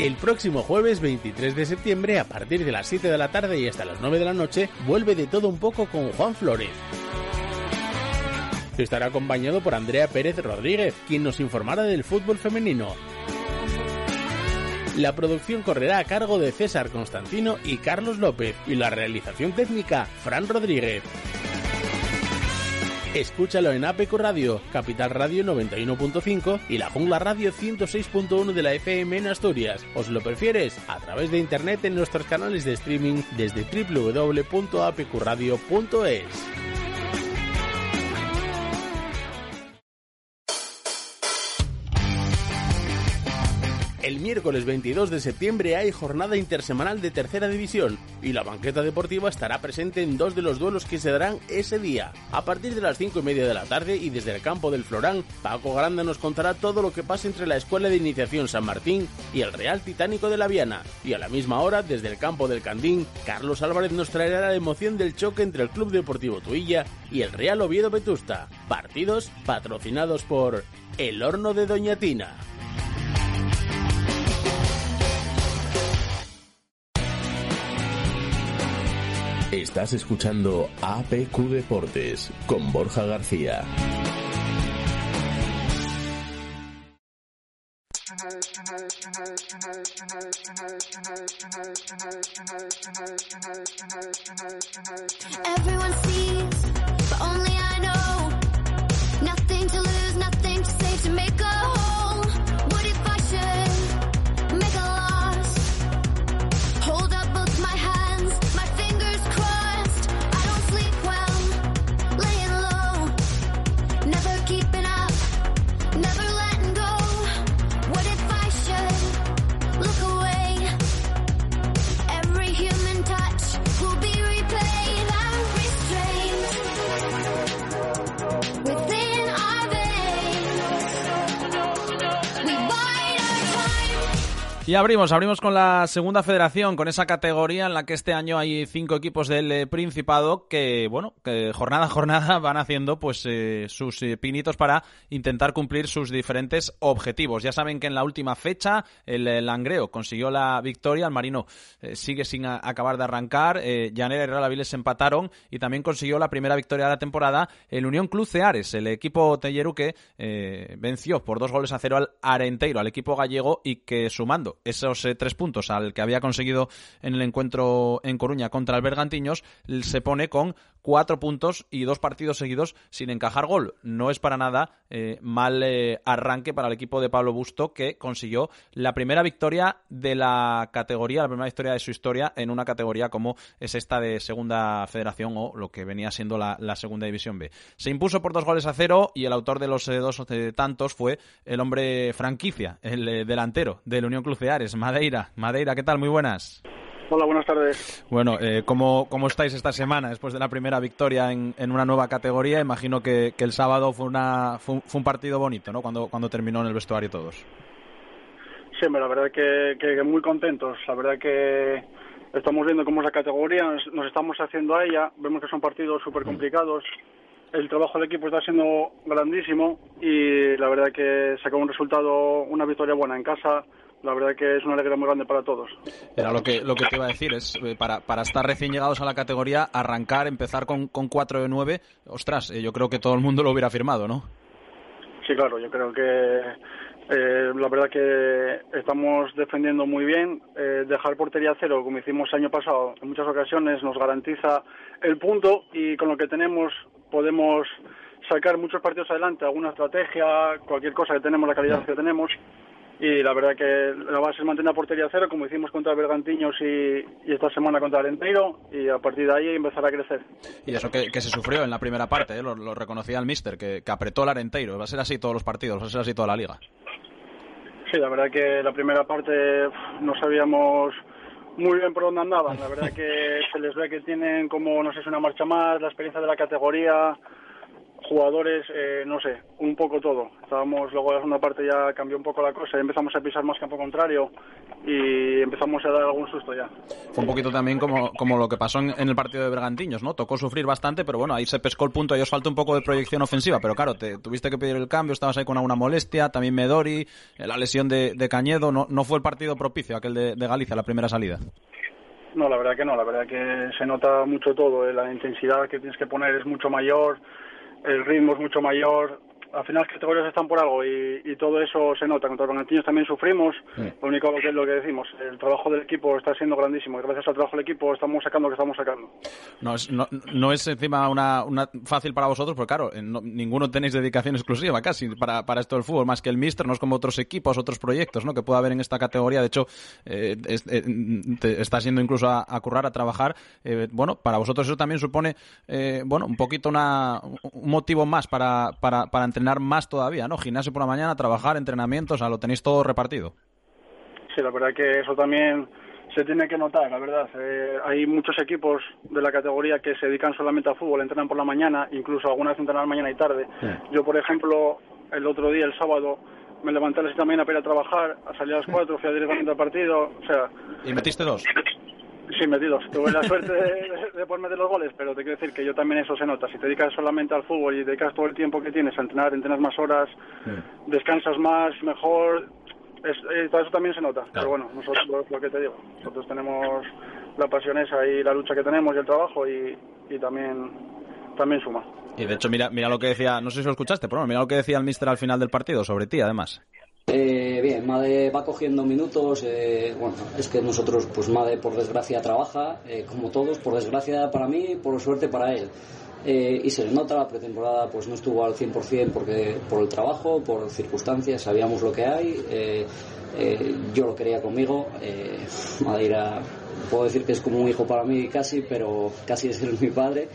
[SPEAKER 5] El próximo jueves 23 de septiembre, a partir de las 7 de la tarde y hasta las 9 de la noche, vuelve de todo un poco con Juan Flores. Estará acompañado por Andrea Pérez Rodríguez, quien nos informará del fútbol femenino. La producción correrá a cargo de César Constantino y Carlos López y la realización técnica Fran Rodríguez. Escúchalo en APQ Radio, Capital Radio 91.5 y La Jungla Radio 106.1 de la FM en Asturias. ¿Os lo prefieres? A través de internet en nuestros canales de streaming desde www.apqradio.es. miércoles 22 de septiembre hay jornada intersemanal de tercera división y la banqueta deportiva estará presente en dos de los duelos que se darán ese día. A partir de las 5 y media de la tarde y desde el campo del Florán, Paco Grande nos contará todo lo que pasa entre la Escuela de Iniciación San Martín y el Real Titánico de la Viana. Y a la misma hora, desde el campo del Candín, Carlos Álvarez nos traerá la emoción del choque entre el Club Deportivo Tuilla y el Real Oviedo Vetusta. Partidos patrocinados por El Horno de Doña Tina.
[SPEAKER 2] Estás escuchando APQ Deportes con Borja García.
[SPEAKER 8] Everyone sees, but only I know. Nothing to lose, nothing to say to make a whole.
[SPEAKER 3] Y abrimos, abrimos con la segunda federación, con esa categoría en la que este año hay cinco equipos del eh, Principado que, bueno, que jornada a jornada van haciendo pues eh, sus eh, pinitos para intentar cumplir sus diferentes objetivos. Ya saben que en la última fecha el, eh, Langreo consiguió la victoria, el Marino sigue sin acabar de arrancar, Llanera y Real Avilés empataron y también consiguió la primera victoria de la temporada el Unión Club Ceares, el equipo telleru que venció por dos goles a cero al Arenteiro, al equipo gallego y que sumando esos eh, tres puntos al que había conseguido en el encuentro en Coruña contra el Bergantiños, se pone con cuatro puntos y dos partidos seguidos sin encajar gol. No es para nada eh, mal eh, arranque para el equipo de Pablo Busto que consiguió la primera victoria de la categoría, la primera victoria de su historia en una categoría como es esta de segunda federación o lo que venía siendo la, segunda división B. Se impuso por dos goles a cero y el autor de los eh, dos tantos fue el hombre franquicia, el delantero del Unión Club Ceares, Madeira. Madeira, ¿qué tal? Muy buenas.
[SPEAKER 9] Hola, buenas tardes.
[SPEAKER 3] Bueno, eh, ¿cómo, ¿cómo estáis esta semana después de la primera victoria en, en una nueva categoría? Imagino que, que el sábado fue, una, fue, un- fue un partido bonito, ¿no? Cuando, cuando terminó en el vestuario todos.
[SPEAKER 9] Sí, la verdad que, que muy contentos. La verdad que estamos viendo cómo es la categoría, nos, nos estamos haciendo a ella. Vemos que son partidos súper complicados. El trabajo del equipo está siendo grandísimo y la verdad que sacó un resultado, una victoria buena en casa. La verdad que es una alegría muy grande para todos.
[SPEAKER 3] Era lo que, lo que te iba a decir, es eh, para, para estar recién llegados a la categoría, arrancar, empezar con, con 4 de 9, ostras, eh, yo creo que todo el mundo lo hubiera firmado, ¿no?
[SPEAKER 9] Sí, claro, yo creo que eh, la verdad que estamos defendiendo muy bien. Eh, dejar portería cero, como hicimos el año pasado, en muchas ocasiones nos garantiza el punto y con lo que tenemos podemos sacar muchos partidos adelante, alguna estrategia, cualquier cosa que tenemos, la calidad que tenemos. Y la verdad que la base es mantener la portería cero, como hicimos contra Bergantiños y, y esta semana contra Alenteiro, y a partir de ahí empezar a crecer.
[SPEAKER 3] Y eso que, que se sufrió en la primera parte, ¿eh? lo, lo reconocía el míster, que, que apretó el Arenteiro. Va a ser así todos los partidos, va a ser así toda la liga.
[SPEAKER 9] Sí, la verdad que la primera parte no sabíamos muy bien por dónde andaban. La verdad que se les ve que tienen como, no sé si una marcha más, la experiencia de la categoría, jugadores, eh, no sé, un poco todo. Estábamos, luego la segunda parte ya cambió un poco la cosa y empezamos a pisar más campo contrario y empezamos a dar algún susto ya.
[SPEAKER 3] Fue un poquito también como, como lo que pasó en, en el partido de Bergantiños, ¿no? Tocó sufrir bastante, pero bueno, ahí se pescó el punto. Ahí os falta un poco de proyección ofensiva, pero claro, te tuviste que pedir el cambio, estabas ahí con alguna molestia, también Medori, eh, la lesión de, de Cañedo. No, no fue el partido propicio aquel de, de Galicia, la primera salida.
[SPEAKER 9] No, la verdad que no, la verdad que se nota mucho todo, eh, la intensidad que tienes que poner es mucho mayor, el ritmo es mucho mayor, al final las categorías están por algo y, y todo eso se nota. Contra los Bergantiños también sufrimos, lo único que es lo que decimos, el trabajo del equipo está siendo grandísimo y gracias al trabajo del equipo estamos sacando lo que estamos sacando.
[SPEAKER 3] No es, no, no es encima una, una fácil para vosotros, porque claro, eh, no- ninguno tenéis dedicación exclusiva casi para, para esto del fútbol, más que el Mister, no es como otros equipos, otros proyectos ¿no? que pueda haber en esta categoría. De hecho, eh, es- eh, te está siendo incluso a, a currar, a trabajar. Eh, bueno, para vosotros eso también supone eh, bueno un poquito una, un motivo más para, para, para entrenar más todavía, ¿no? Gimnasio por la mañana, trabajar, entrenamientos, o sea, lo tenéis todo repartido.
[SPEAKER 9] Sí, la verdad que eso también se tiene que notar, la verdad. Eh, hay muchos equipos de la categoría que se dedican solamente al fútbol, entrenan por la mañana, incluso algunas entrenan mañana y tarde. Yo, por ejemplo, el otro día, el sábado, me levanté a las 7 de la mañana para ir a trabajar, salí a las 4, fui directamente al partido, o sea,
[SPEAKER 3] ¿Y metiste dos?
[SPEAKER 9] sí, metidos. Tuve la suerte de, de, de poder meter los goles, pero te quiero decir que yo también eso se nota. Si te dedicas solamente al fútbol y dedicas todo el tiempo que tienes a entrenar, entrenas más horas, descansas más, mejor, es, eh, todo eso también se nota. Pero bueno, nosotros, lo que te digo, nosotros tenemos la pasión esa y la lucha que tenemos y el trabajo y, y también, también suma.
[SPEAKER 3] Y de hecho, mira, mira lo que decía, no sé si lo escuchaste, pero mira lo que decía el Mister al final del partido sobre ti, además.
[SPEAKER 10] Eh, bien, Made va cogiendo minutos. eh, bueno, es que nosotros, pues Made por desgracia trabaja, eh, como todos, por desgracia para mí, por suerte para él. Y se le nota, la pretemporada pues no estuvo al 100% porque, por el trabajo, por circunstancias, sabíamos lo que hay. yo lo quería conmigo. Madeira, puedo decir que es como un hijo para mí casi, pero casi es mi padre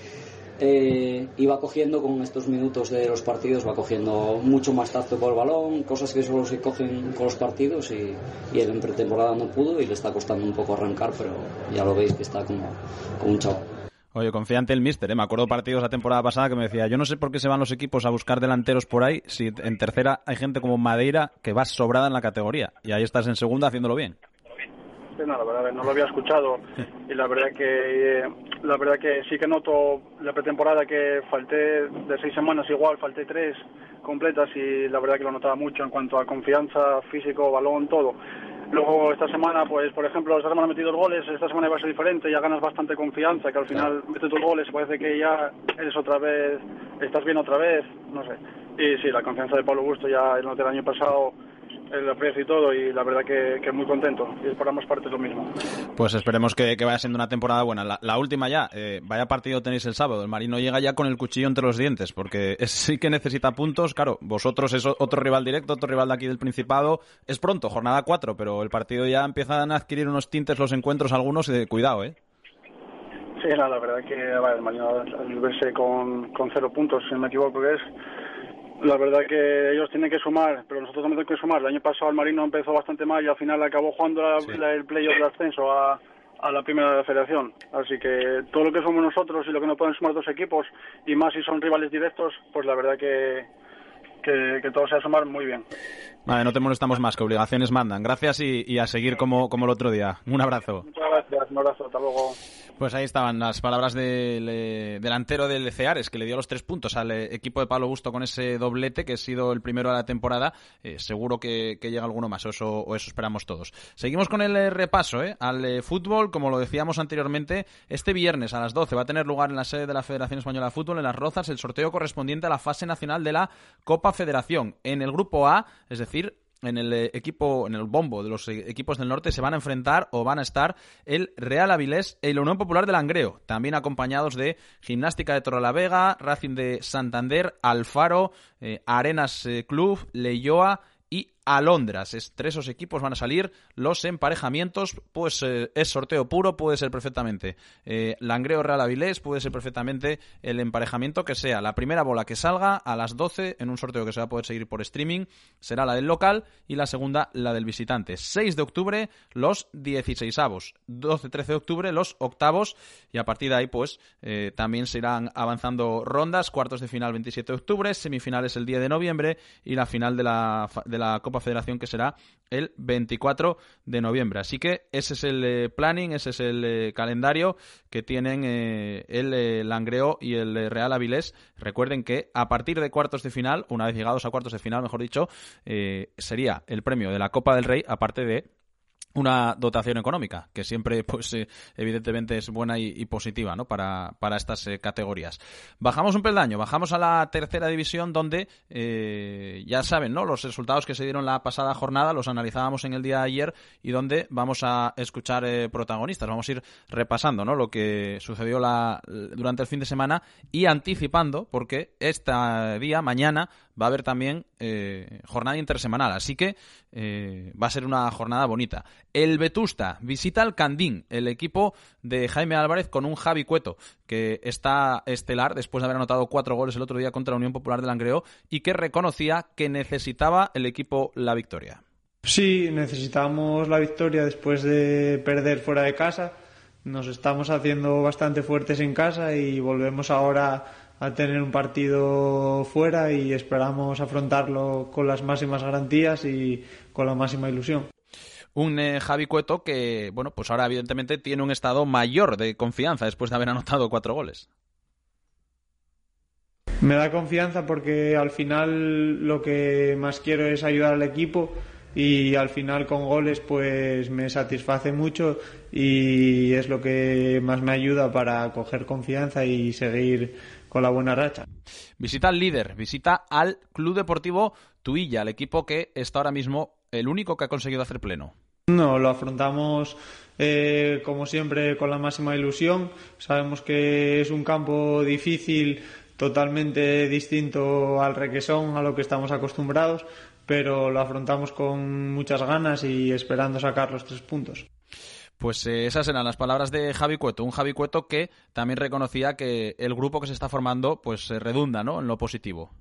[SPEAKER 10] eh, y va cogiendo con estos minutos de los partidos, va cogiendo mucho más tacto por el balón, cosas que solo se cogen con los partidos y, él en pretemporada no pudo y le está costando un poco arrancar, pero ya lo veis que está como, un chaval.
[SPEAKER 3] Oye, confiante el míster, ¿eh? Me acuerdo partidos la temporada pasada que me decía, yo no sé por qué se van los equipos a buscar delanteros por ahí si en tercera hay gente como Madeira que va sobrada en la categoría y ahí estás en segunda haciéndolo bien.
[SPEAKER 9] No, la verdad, no lo había escuchado y la verdad que eh, la verdad que sí que noto la pretemporada que falté de seis semanas igual, falté tres completas y la verdad que lo notaba mucho en cuanto a confianza, físico, balón, todo. Luego esta semana, pues por ejemplo, esta semana he metido dos goles, esta semana va a ser diferente, ya ganas bastante confianza, que al final metes dos goles, parece que ya eres otra vez, estás bien otra vez, no sé. Y sí, la confianza de Pablo Busto ya el del año pasado, el aprecio y todo, y la verdad que, que muy contento, y por ambas partes lo mismo.
[SPEAKER 3] Pues esperemos que, que vaya siendo una temporada buena. La, la última ya, eh, vaya partido tenéis el sábado. El Marino llega ya con el cuchillo entre los dientes, porque es- sí que necesita puntos. Claro, vosotros es otro rival directo, otro rival de aquí del Principado. Es pronto, jornada 4, pero el partido ya empiezan a adquirir unos tintes los encuentros algunos. y cuidado, ¿eh?
[SPEAKER 9] Sí, no, la verdad que vale, el Marino al verse con, con cero puntos, si no me equivoco que es, la verdad que ellos tienen que sumar, pero nosotros también tenemos que sumar. El año pasado el Marino empezó bastante mal y al final acabó jugando la- la- el playoff de ascenso a, a la primera federación. Así que todo lo que somos nosotros y lo que nos pueden sumar dos equipos, y más si son rivales directos, pues la verdad que, que, que todo se va a sumar muy bien.
[SPEAKER 3] Vale, no te molestamos más, que obligaciones mandan. Gracias y, y a seguir como, como el otro día. Un abrazo.
[SPEAKER 9] Muchas gracias, un abrazo, hasta luego.
[SPEAKER 3] Pues ahí estaban las palabras del eh, delantero del Ceares, que le dio los tres puntos al eh, equipo de Pablo Busto con ese doblete, que ha sido el primero de la temporada. Eh, seguro que, que llega alguno más, o eso, o eso esperamos todos. Seguimos con el eh, repaso eh, al fútbol. Como lo decíamos anteriormente, este viernes a las 12 va a tener lugar en la sede de la Federación Española de Fútbol, en Las Rozas, el sorteo correspondiente a la fase nacional de la Copa Federación. En el grupo A, es decir, en el eh, equipo, en el bombo de los eh, equipos del norte se van a enfrentar o van a estar el Real Avilés y la Unión Popular de Langreo, también acompañados de Gimnástica de Torrelavega, Racing de Santander, Alfaro, eh, Arenas Club, Leyoa y Alondras. Entre esos equipos van a salir los emparejamientos, pues eh, es sorteo puro, puede ser perfectamente eh, Langreo Real Avilés, puede ser perfectamente el emparejamiento que sea. La primera bola que salga a las 12 en un sorteo que se va a poder seguir por streaming será la del local y la segunda la del visitante. 6 de octubre los 16 avos, 12-13 de octubre los octavos y a partir de ahí pues eh, también se irán avanzando rondas, cuartos de final 27 de octubre, semifinales el 10 de noviembre y la final de la, de la Copa Federación que será el 24 de noviembre. Así que ese es el eh, planning, ese es el eh, calendario que tienen eh, el Langreo y el Real Avilés. Recuerden que a partir de cuartos de final, una vez llegados a cuartos de final, mejor dicho, sería el premio de la Copa del Rey, aparte de una dotación económica, que siempre, pues, eh, evidentemente es buena y, y positiva, ¿no? Para, para estas eh, categorías. Bajamos un peldaño, bajamos a la tercera división, donde eh, ya saben, ¿no? Los resultados que se dieron la pasada jornada los analizábamos en el día de ayer y donde vamos a escuchar eh, protagonistas. Vamos a ir repasando, ¿no? Lo que sucedió la, durante el fin de semana y anticipando, porque este día, mañana, va a haber también eh, jornada intersemanal. Así que eh, va a ser una jornada bonita. El Vetusta visita al Candín, el equipo de Jaime Álvarez con un Javi Cueto, que está estelar después de haber anotado cuatro goles el otro día contra la Unión Popular de Langreo y que reconocía que necesitaba el equipo la victoria.
[SPEAKER 4] Sí, necesitamos la victoria después de perder fuera de casa. Nos estamos haciendo bastante fuertes en casa y volvemos ahora a tener un partido fuera y esperamos afrontarlo con las máximas garantías y con la máxima ilusión.
[SPEAKER 3] Un eh, Javi Cueto que, bueno, pues ahora evidentemente tiene un estado mayor de confianza después de haber anotado cuatro goles.
[SPEAKER 4] Me da confianza porque al final lo que más quiero es ayudar al equipo y al final con goles pues me satisface mucho y es lo que más me ayuda para coger confianza y seguir con la buena racha.
[SPEAKER 3] Visita al líder, visita al Club Deportivo Tuilla, el equipo que está ahora mismo el único que ha conseguido hacer pleno.
[SPEAKER 4] No, lo afrontamos eh, como siempre con la máxima ilusión. Sabemos que es un campo difícil, totalmente distinto al requesón, a lo que estamos acostumbrados, pero lo afrontamos con muchas ganas y esperando sacar los tres puntos.
[SPEAKER 3] Pues eh, esas eran las palabras de Javi Cueto, un Javi Cueto que también reconocía que el grupo que se está formando pues eh, redunda ¿no? en lo positivo.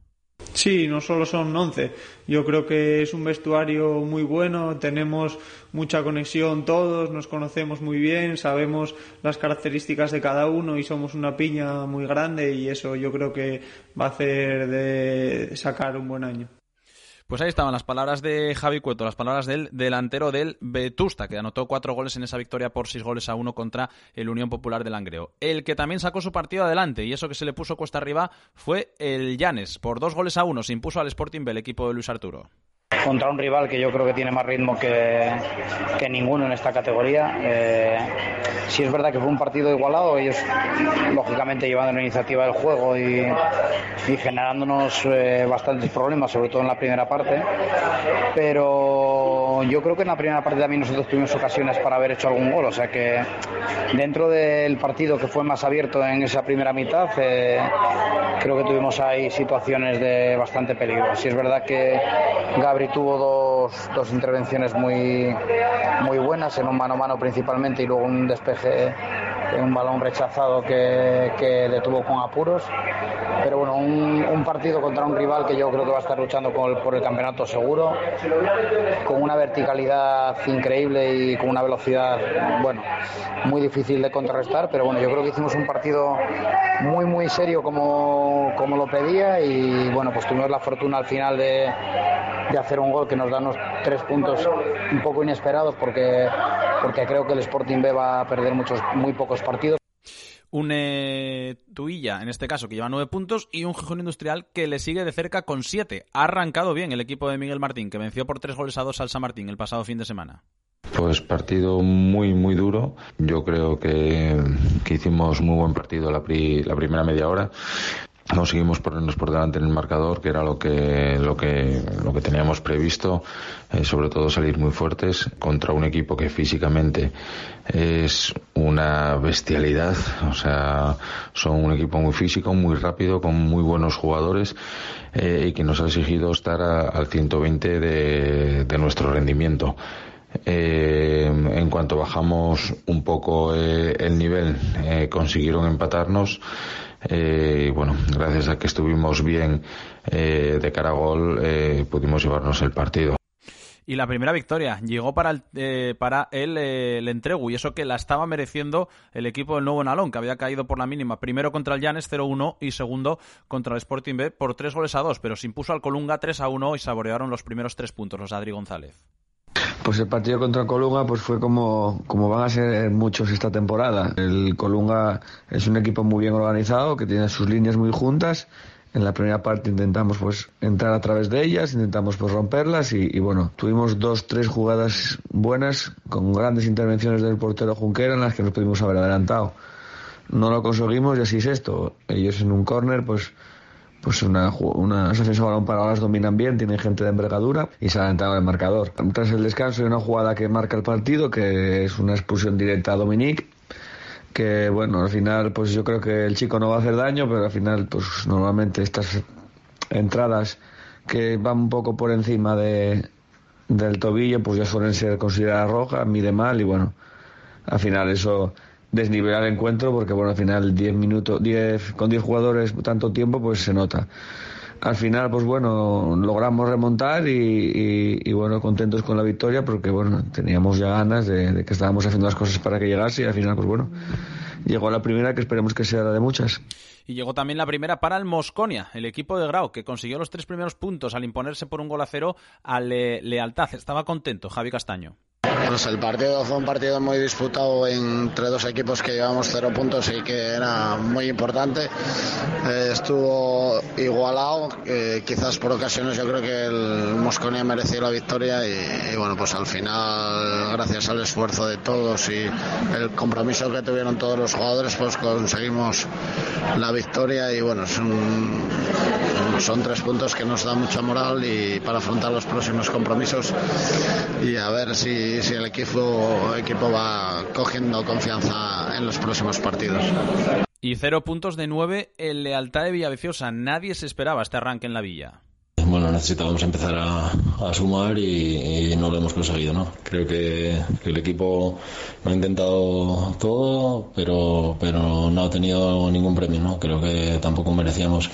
[SPEAKER 4] Sí, no solo son 11. Yo creo que es un vestuario muy bueno, tenemos mucha conexión todos, nos conocemos muy bien, sabemos las características de cada uno y somos una piña muy grande y eso yo creo que va a hacer de sacar un buen año.
[SPEAKER 3] Pues ahí estaban las palabras de Javi Cueto, las palabras del delantero del Vetusta, que anotó cuatro goles en esa victoria por seis goles a uno contra el Unión Popular de Langreo. El que también sacó su partido adelante y eso que se le puso cuesta arriba fue el Llanes. Por dos goles a uno se impuso al Sporting B el equipo de Luis Arturo.
[SPEAKER 11] Contra un rival que yo creo que tiene más ritmo que, que ninguno en esta categoría. Eh, sí es verdad que fue un partido igualado, ellos lógicamente llevando la iniciativa del juego y, y generándonos eh, bastantes problemas, sobre todo en la primera parte. Pero yo creo que en la primera parte también nosotros tuvimos ocasiones para haber hecho algún gol, o sea que dentro del partido que fue más abierto en esa primera mitad, eh, creo que tuvimos ahí situaciones de bastante peligro. Sí es verdad que Gabri tuvo dos, dos intervenciones muy, muy buenas, en un mano a mano principalmente y luego un despeje un balón rechazado que, que le tuvo con apuros. Pero bueno, un, un partido contra un rival que yo creo que va a estar luchando por el, por el campeonato seguro, con una verticalidad increíble y con una velocidad, bueno, muy difícil de contrarrestar. Pero bueno, yo creo que hicimos un partido muy, muy serio como, como lo pedía y bueno, pues tuvimos la fortuna al final de, de hacer un gol que nos da unos tres puntos un poco inesperados porque, porque creo que el Sporting B va a perder muchos, muy pocos partidos.
[SPEAKER 3] Un eh, Tuilla, en este caso, que lleva nueve puntos, y un Gijón Industrial que le sigue de cerca con siete. Ha arrancado bien el equipo de Miguel Martín, que venció por tres goles a dos al San Martín el pasado fin de semana.
[SPEAKER 12] Pues partido muy, muy duro. Yo creo que, que hicimos muy buen partido la, pri- la primera media hora. conseguimos ponernos por delante en el marcador, que era lo que lo que lo que teníamos previsto, eh, sobre todo salir muy fuertes contra un equipo que físicamente es una bestialidad, o sea, son un equipo muy físico, muy rápido, con muy buenos jugadores eh, y que nos ha exigido estar al 120 de, de nuestro rendimiento. Eh, en cuanto bajamos un poco el nivel, consiguieron empatarnos. Eh, bueno, gracias a que estuvimos bien de cara a gol, pudimos llevarnos el partido.
[SPEAKER 3] Y la primera victoria llegó para el, eh, para el, eh, el y eso que la estaba mereciendo el equipo del Nuevo Nalón, que había caído por la mínima, primero contra el Llanes 0-1 y segundo contra el Sporting B por 3 goles a 2, pero se impuso al Colunga 3-1 y saborearon los primeros tres puntos los Adri González.
[SPEAKER 13] Pues el partido contra Colunga pues fue como, como van a ser muchos esta temporada. El Colunga es un equipo muy bien organizado, que tiene sus líneas muy juntas. En la primera parte intentamos pues entrar a través de ellas, intentamos pues romperlas y, bueno, tuvimos dos, tres jugadas buenas con grandes intervenciones del portero Junquera en las que nos pudimos haber adelantado. No lo conseguimos y así es esto. Ellos en un córner pues pues una, una asociación balón paradas dominan bien, tienen gente de envergadura y se ha adelantado el marcador. Tras el descanso hay una jugada que marca el partido, que es una expulsión directa a Dominique, que bueno, al final pues yo creo que el chico no va a hacer daño, pero al final pues normalmente estas entradas que van un poco por encima de, del tobillo pues ya suelen ser consideradas rojas, mide mal y bueno, al final eso desnivela el encuentro porque bueno al final 10 minutos 10 con 10 jugadores tanto tiempo pues se nota al final pues bueno logramos remontar y, bueno contentos con la victoria porque bueno teníamos ya ganas de, de que estábamos haciendo las cosas para que llegase y al final pues bueno llegó la primera que esperemos que sea la de muchas
[SPEAKER 3] Y llegó también la primera para el Mosconia, el equipo de Grau, que consiguió los tres primeros puntos al imponerse por un gol a cero al eh, Lealtad. Estaba contento, Javi Castaño.
[SPEAKER 14] Pues el partido fue un partido muy disputado entre dos equipos que llevamos cero puntos y que era muy importante. Eh, estuvo igualado, eh, quizás por ocasiones yo creo que el Mosconia mereció la victoria y, bueno, pues al final, gracias al esfuerzo de todos y el compromiso que tuvieron todos los jugadores, pues conseguimos la victoria y bueno, son, tres puntos que nos dan mucha moral y para afrontar los próximos compromisos y a ver si el equipo, equipo va cogiendo confianza en los próximos partidos.
[SPEAKER 3] Y cero puntos de nueve el Lealtad de Villaviciosa. Nadie se esperaba este arranque en la Villa.
[SPEAKER 15] Bueno, necesitábamos empezar a, sumar y, y no lo hemos conseguido, ¿no? Creo que, el equipo lo ha intentado todo, pero, pero no ha tenido ningún premio, ¿no? Creo que tampoco merecíamos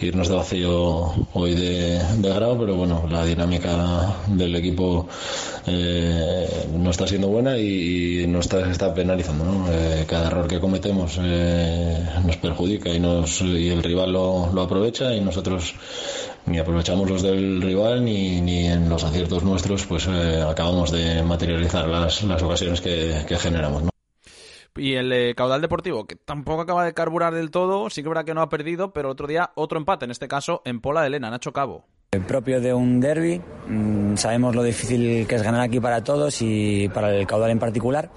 [SPEAKER 15] irnos de vacío hoy de, de grado, pero bueno, la dinámica del equipo eh, no está siendo buena y, y nos está, está penalizando, ¿no? Eh, cada error que cometemos eh, nos perjudica y, nos, y el rival lo, lo aprovecha y nosotros ni aprovechamos los del rival ni, ni en los aciertos nuestros pues eh, acabamos de materializar las, las ocasiones que, que generamos. ¿no?
[SPEAKER 3] Y el eh, caudal deportivo, que tampoco acaba de carburar del todo, sí que es verdad que no ha perdido, pero otro día otro empate, en este caso en Pola de Elena, Nacho Cabo.
[SPEAKER 16] propio de un derby. Mm, Sabemos lo difícil que es ganar aquí para todos y para el caudal en particular.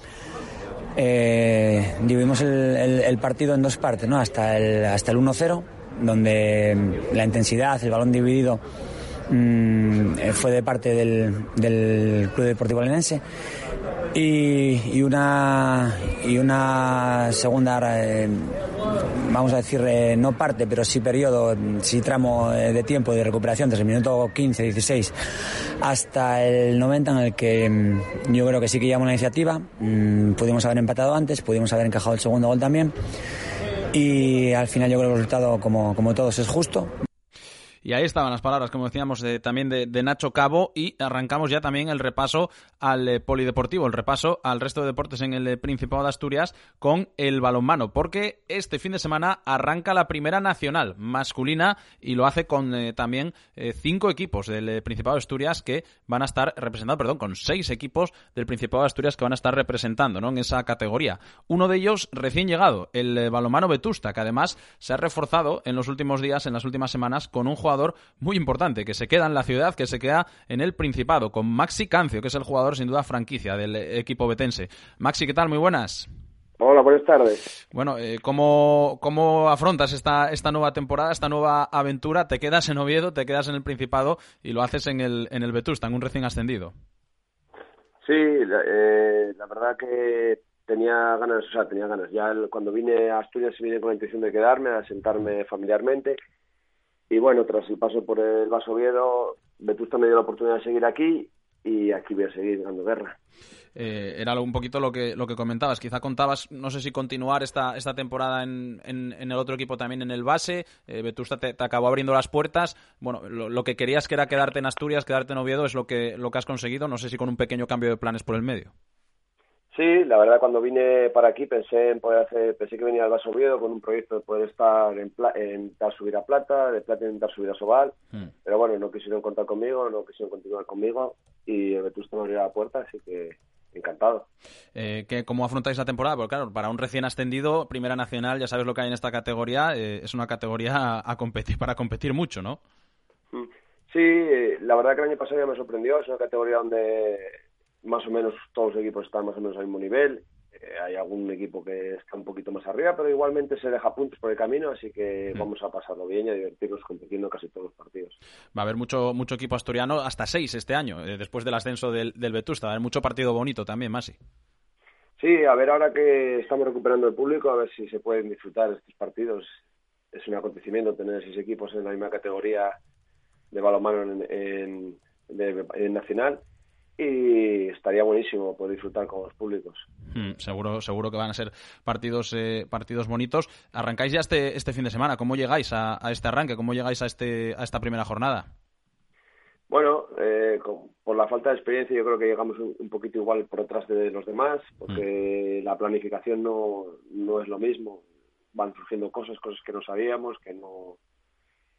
[SPEAKER 16] Eh, dividimos el, el- el partido en dos partes, ¿no? hasta el, hasta el 1-0, donde la intensidad, el balón dividido mm, eh, fue de parte del, del Club Deportivo Lenense y, y una y una segunda eh, vamos a decir eh, no parte pero sí periodo sí tramo eh, de tiempo de recuperación desde el minuto 15 16 hasta el 90 en el que mm, yo creo que sí que llevamos la iniciativa. Mm, pudimos haber empatado antes pudimos haber encajado el segundo gol también y al final yo creo que el resultado como, como todos es justo
[SPEAKER 3] Y ahí estaban las palabras, como decíamos, de- también de, Nacho Cabo. Y arrancamos ya también el repaso al eh, polideportivo, el repaso al resto de deportes en el eh, Principado de Asturias con el balonmano. Porque este fin de semana arranca la primera nacional masculina y lo hace con eh, también cinco equipos del Principado de Asturias que van a estar representados, perdón, con seis equipos del Principado de Asturias que van a estar representando ¿no? en esa categoría. Uno de ellos recién llegado, el balonmano Vetusta, que además se ha reforzado en los últimos días, en las últimas semanas, con un jugador muy importante que se queda en la ciudad, que se queda en el Principado, con Maxi Cancio, que es el jugador sin duda franquicia del equipo betense. Maxi, ¿qué tal? Muy buenas.
[SPEAKER 17] Hola, buenas tardes.
[SPEAKER 3] Bueno, eh, ¿cómo, ¿cómo afrontas esta, esta nueva temporada, esta nueva aventura? ¿Te quedas en Oviedo, te quedas en el Principado y lo haces en el, en el Vetusta, en un recién ascendido?
[SPEAKER 17] Sí, la, eh, la verdad que tenía ganas, o sea, tenía ganas. Ya el- cuando vine a Asturias vine con la intención de quedarme, a sentarme familiarmente. Y bueno, tras el paso por el Vaso Oviedo, Vetusta me dio la oportunidad de seguir aquí y aquí voy a seguir dando guerra.
[SPEAKER 3] Eh, era un poquito lo que, lo que comentabas. Quizá contabas, no sé si continuar esta, esta temporada en, en, el otro equipo también en el base. Eh, Vetusta te, te acabó abriendo las puertas. Bueno, lo, lo que querías que era quedarte en Asturias, quedarte en Oviedo, es lo que, lo que has conseguido. No sé si con un pequeño cambio de planes por el medio.
[SPEAKER 17] Sí, la verdad cuando vine para aquí pensé en poder hacer, pensé que venía al Vaso Oviedo con un proyecto de poder estar en, pla, en intentar subir a Plata, de Plata intentar subir a Sobal, pero bueno, no quisieron contar conmigo, no quisieron continuar conmigo y el Vetusta me abrió la puerta, así que encantado.
[SPEAKER 3] Eh, que, ¿Cómo afrontáis la temporada? Porque claro, para un recién ascendido, Primera Nacional, ya sabes lo que hay en esta categoría, eh, es una categoría a, a competir para competir mucho, ¿no?
[SPEAKER 17] Sí, eh, la verdad que el año pasado ya me sorprendió, es una categoría donde más o menos todos los equipos están más o menos al mismo nivel, Eh, hay algún equipo que está un poquito más arriba, pero igualmente se deja puntos por el camino, así que vamos a pasarlo bien y a divertirnos compitiendo casi todos los partidos.
[SPEAKER 3] Va a haber mucho, mucho equipo asturiano, hasta seis este año, eh, después del ascenso del, del Vetusta. Va a haber mucho partido bonito también, Masi.
[SPEAKER 17] Sí, a ver ahora que estamos recuperando el público, a ver si se pueden disfrutar estos partidos. Es un acontecimiento tener seis equipos en la misma categoría de balonmano en, en, de- en nacional y estaría buenísimo poder disfrutar con los públicos.
[SPEAKER 3] Mm, seguro, seguro que van a ser partidos, eh, partidos bonitos. Arrancáis ya este, este fin de semana. ¿Cómo llegáis a, a este arranque? ¿Cómo llegáis a, este, a esta primera jornada?
[SPEAKER 17] Bueno, eh, con- por la falta de experiencia yo creo que llegamos un, un poquito igual por detrás de los demás, porque la planificación no, no es lo mismo. Van surgiendo cosas, cosas que no sabíamos, que no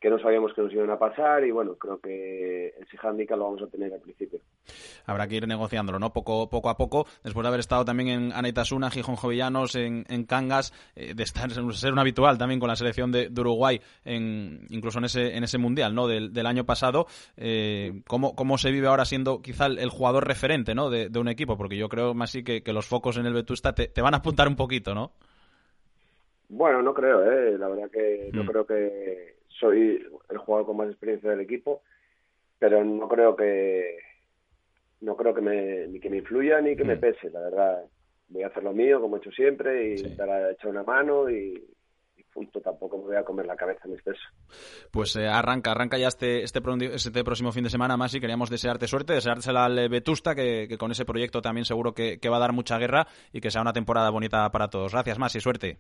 [SPEAKER 17] que no sabíamos que nos iban a pasar y bueno, creo que ese handicap lo vamos a tener al principio.
[SPEAKER 3] Habrá que ir negociándolo, ¿no? Poco, poco a poco, después de haber estado también en Anaitasuna, Gijón Jovellanos, en, en Cangas, eh, de estar, ser un habitual también con la selección de, de Uruguay, en, incluso en ese, en ese mundial, ¿no? Del, del año pasado. Eh, ¿cómo, ¿Cómo se vive ahora siendo quizá el, el jugador referente, ¿no? De, de un equipo? Porque yo creo más sí que, que los focos en el Vetusta te, te van a apuntar un poquito, ¿no?
[SPEAKER 17] Bueno, no creo, ¿eh? la verdad que no
[SPEAKER 3] Mm.
[SPEAKER 17] creo que soy el jugador con más experiencia del equipo, pero no creo que no creo que me, ni que me influya ni que me pese, la verdad. Voy a hacer lo mío, como he hecho siempre, y dar a echar una mano y, punto. Tampoco me voy a comer la cabeza en exceso.
[SPEAKER 3] Pues eh, arranca, arranca ya este, este, este próximo fin de semana más y queríamos desearte suerte, deseársela al eh, Vetusta, que, que con ese proyecto también seguro que, que va a dar mucha guerra y que sea una temporada bonita para todos. Gracias, más y suerte.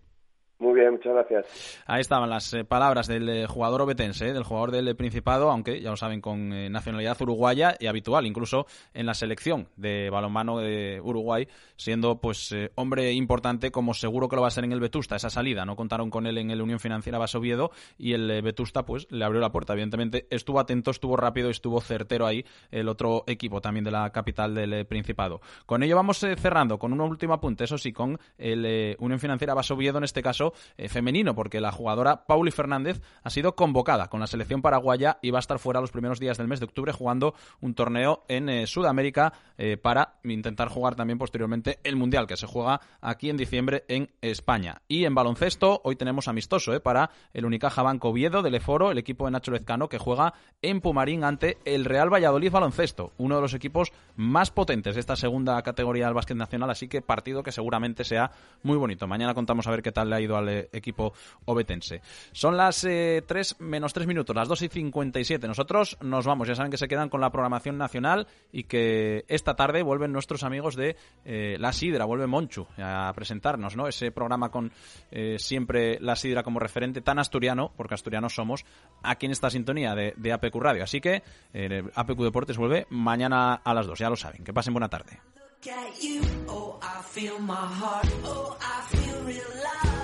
[SPEAKER 17] Muy bien, muchas gracias.
[SPEAKER 3] Ahí estaban las eh, palabras del eh, jugador obetense, eh, del jugador del eh, Principado, aunque ya lo saben, con nacionalidad uruguaya y habitual, incluso en la selección de balonmano de Uruguay, siendo pues hombre importante, como seguro que lo va a ser en el Vetusta, esa salida. No contaron con él en el Unión Financiera Basoviedo y el Vetusta pues le abrió la puerta. Evidentemente estuvo atento, estuvo rápido y estuvo certero ahí el otro equipo también de la capital del Principado. Con ello vamos cerrando con un último apunte, eso sí, con el Unión Financiera Basoviedo, en este caso eh, femenino, porque la jugadora Pauli Fernández ha sido convocada con la selección paraguaya y va a estar fuera los primeros días del mes de octubre jugando un torneo en eh, Sudamérica eh, para intentar jugar también posteriormente el Mundial, que se juega aquí en diciembre en España. Y en baloncesto, hoy tenemos amistoso para el Unicaja Banco Oviedo del Eforo, el equipo de Nacho Lezcano, que juega en Pumarín ante el Real Valladolid Baloncesto, uno de los equipos más potentes de esta segunda categoría del básquet nacional, así que partido que seguramente sea muy bonito. Mañana contamos a ver qué tal le ha ido al eh, equipo obetense. Son las eh, 3 menos 3 minutos, las 2 y 57. Nosotros nos vamos, ya saben que se quedan con la programación nacional y que esta tarde vuelven nuestros amigos de eh, La Sidra, vuelve Monchu a presentarnos, ¿no? Ese programa con eh, siempre La Sidra como referente tan asturiano, porque asturianos somos, aquí en esta sintonía de, APQ Radio. Así que APQ Deportes vuelve mañana a las 2, ya lo saben. Que pasen buena tarde.
[SPEAKER 18] At.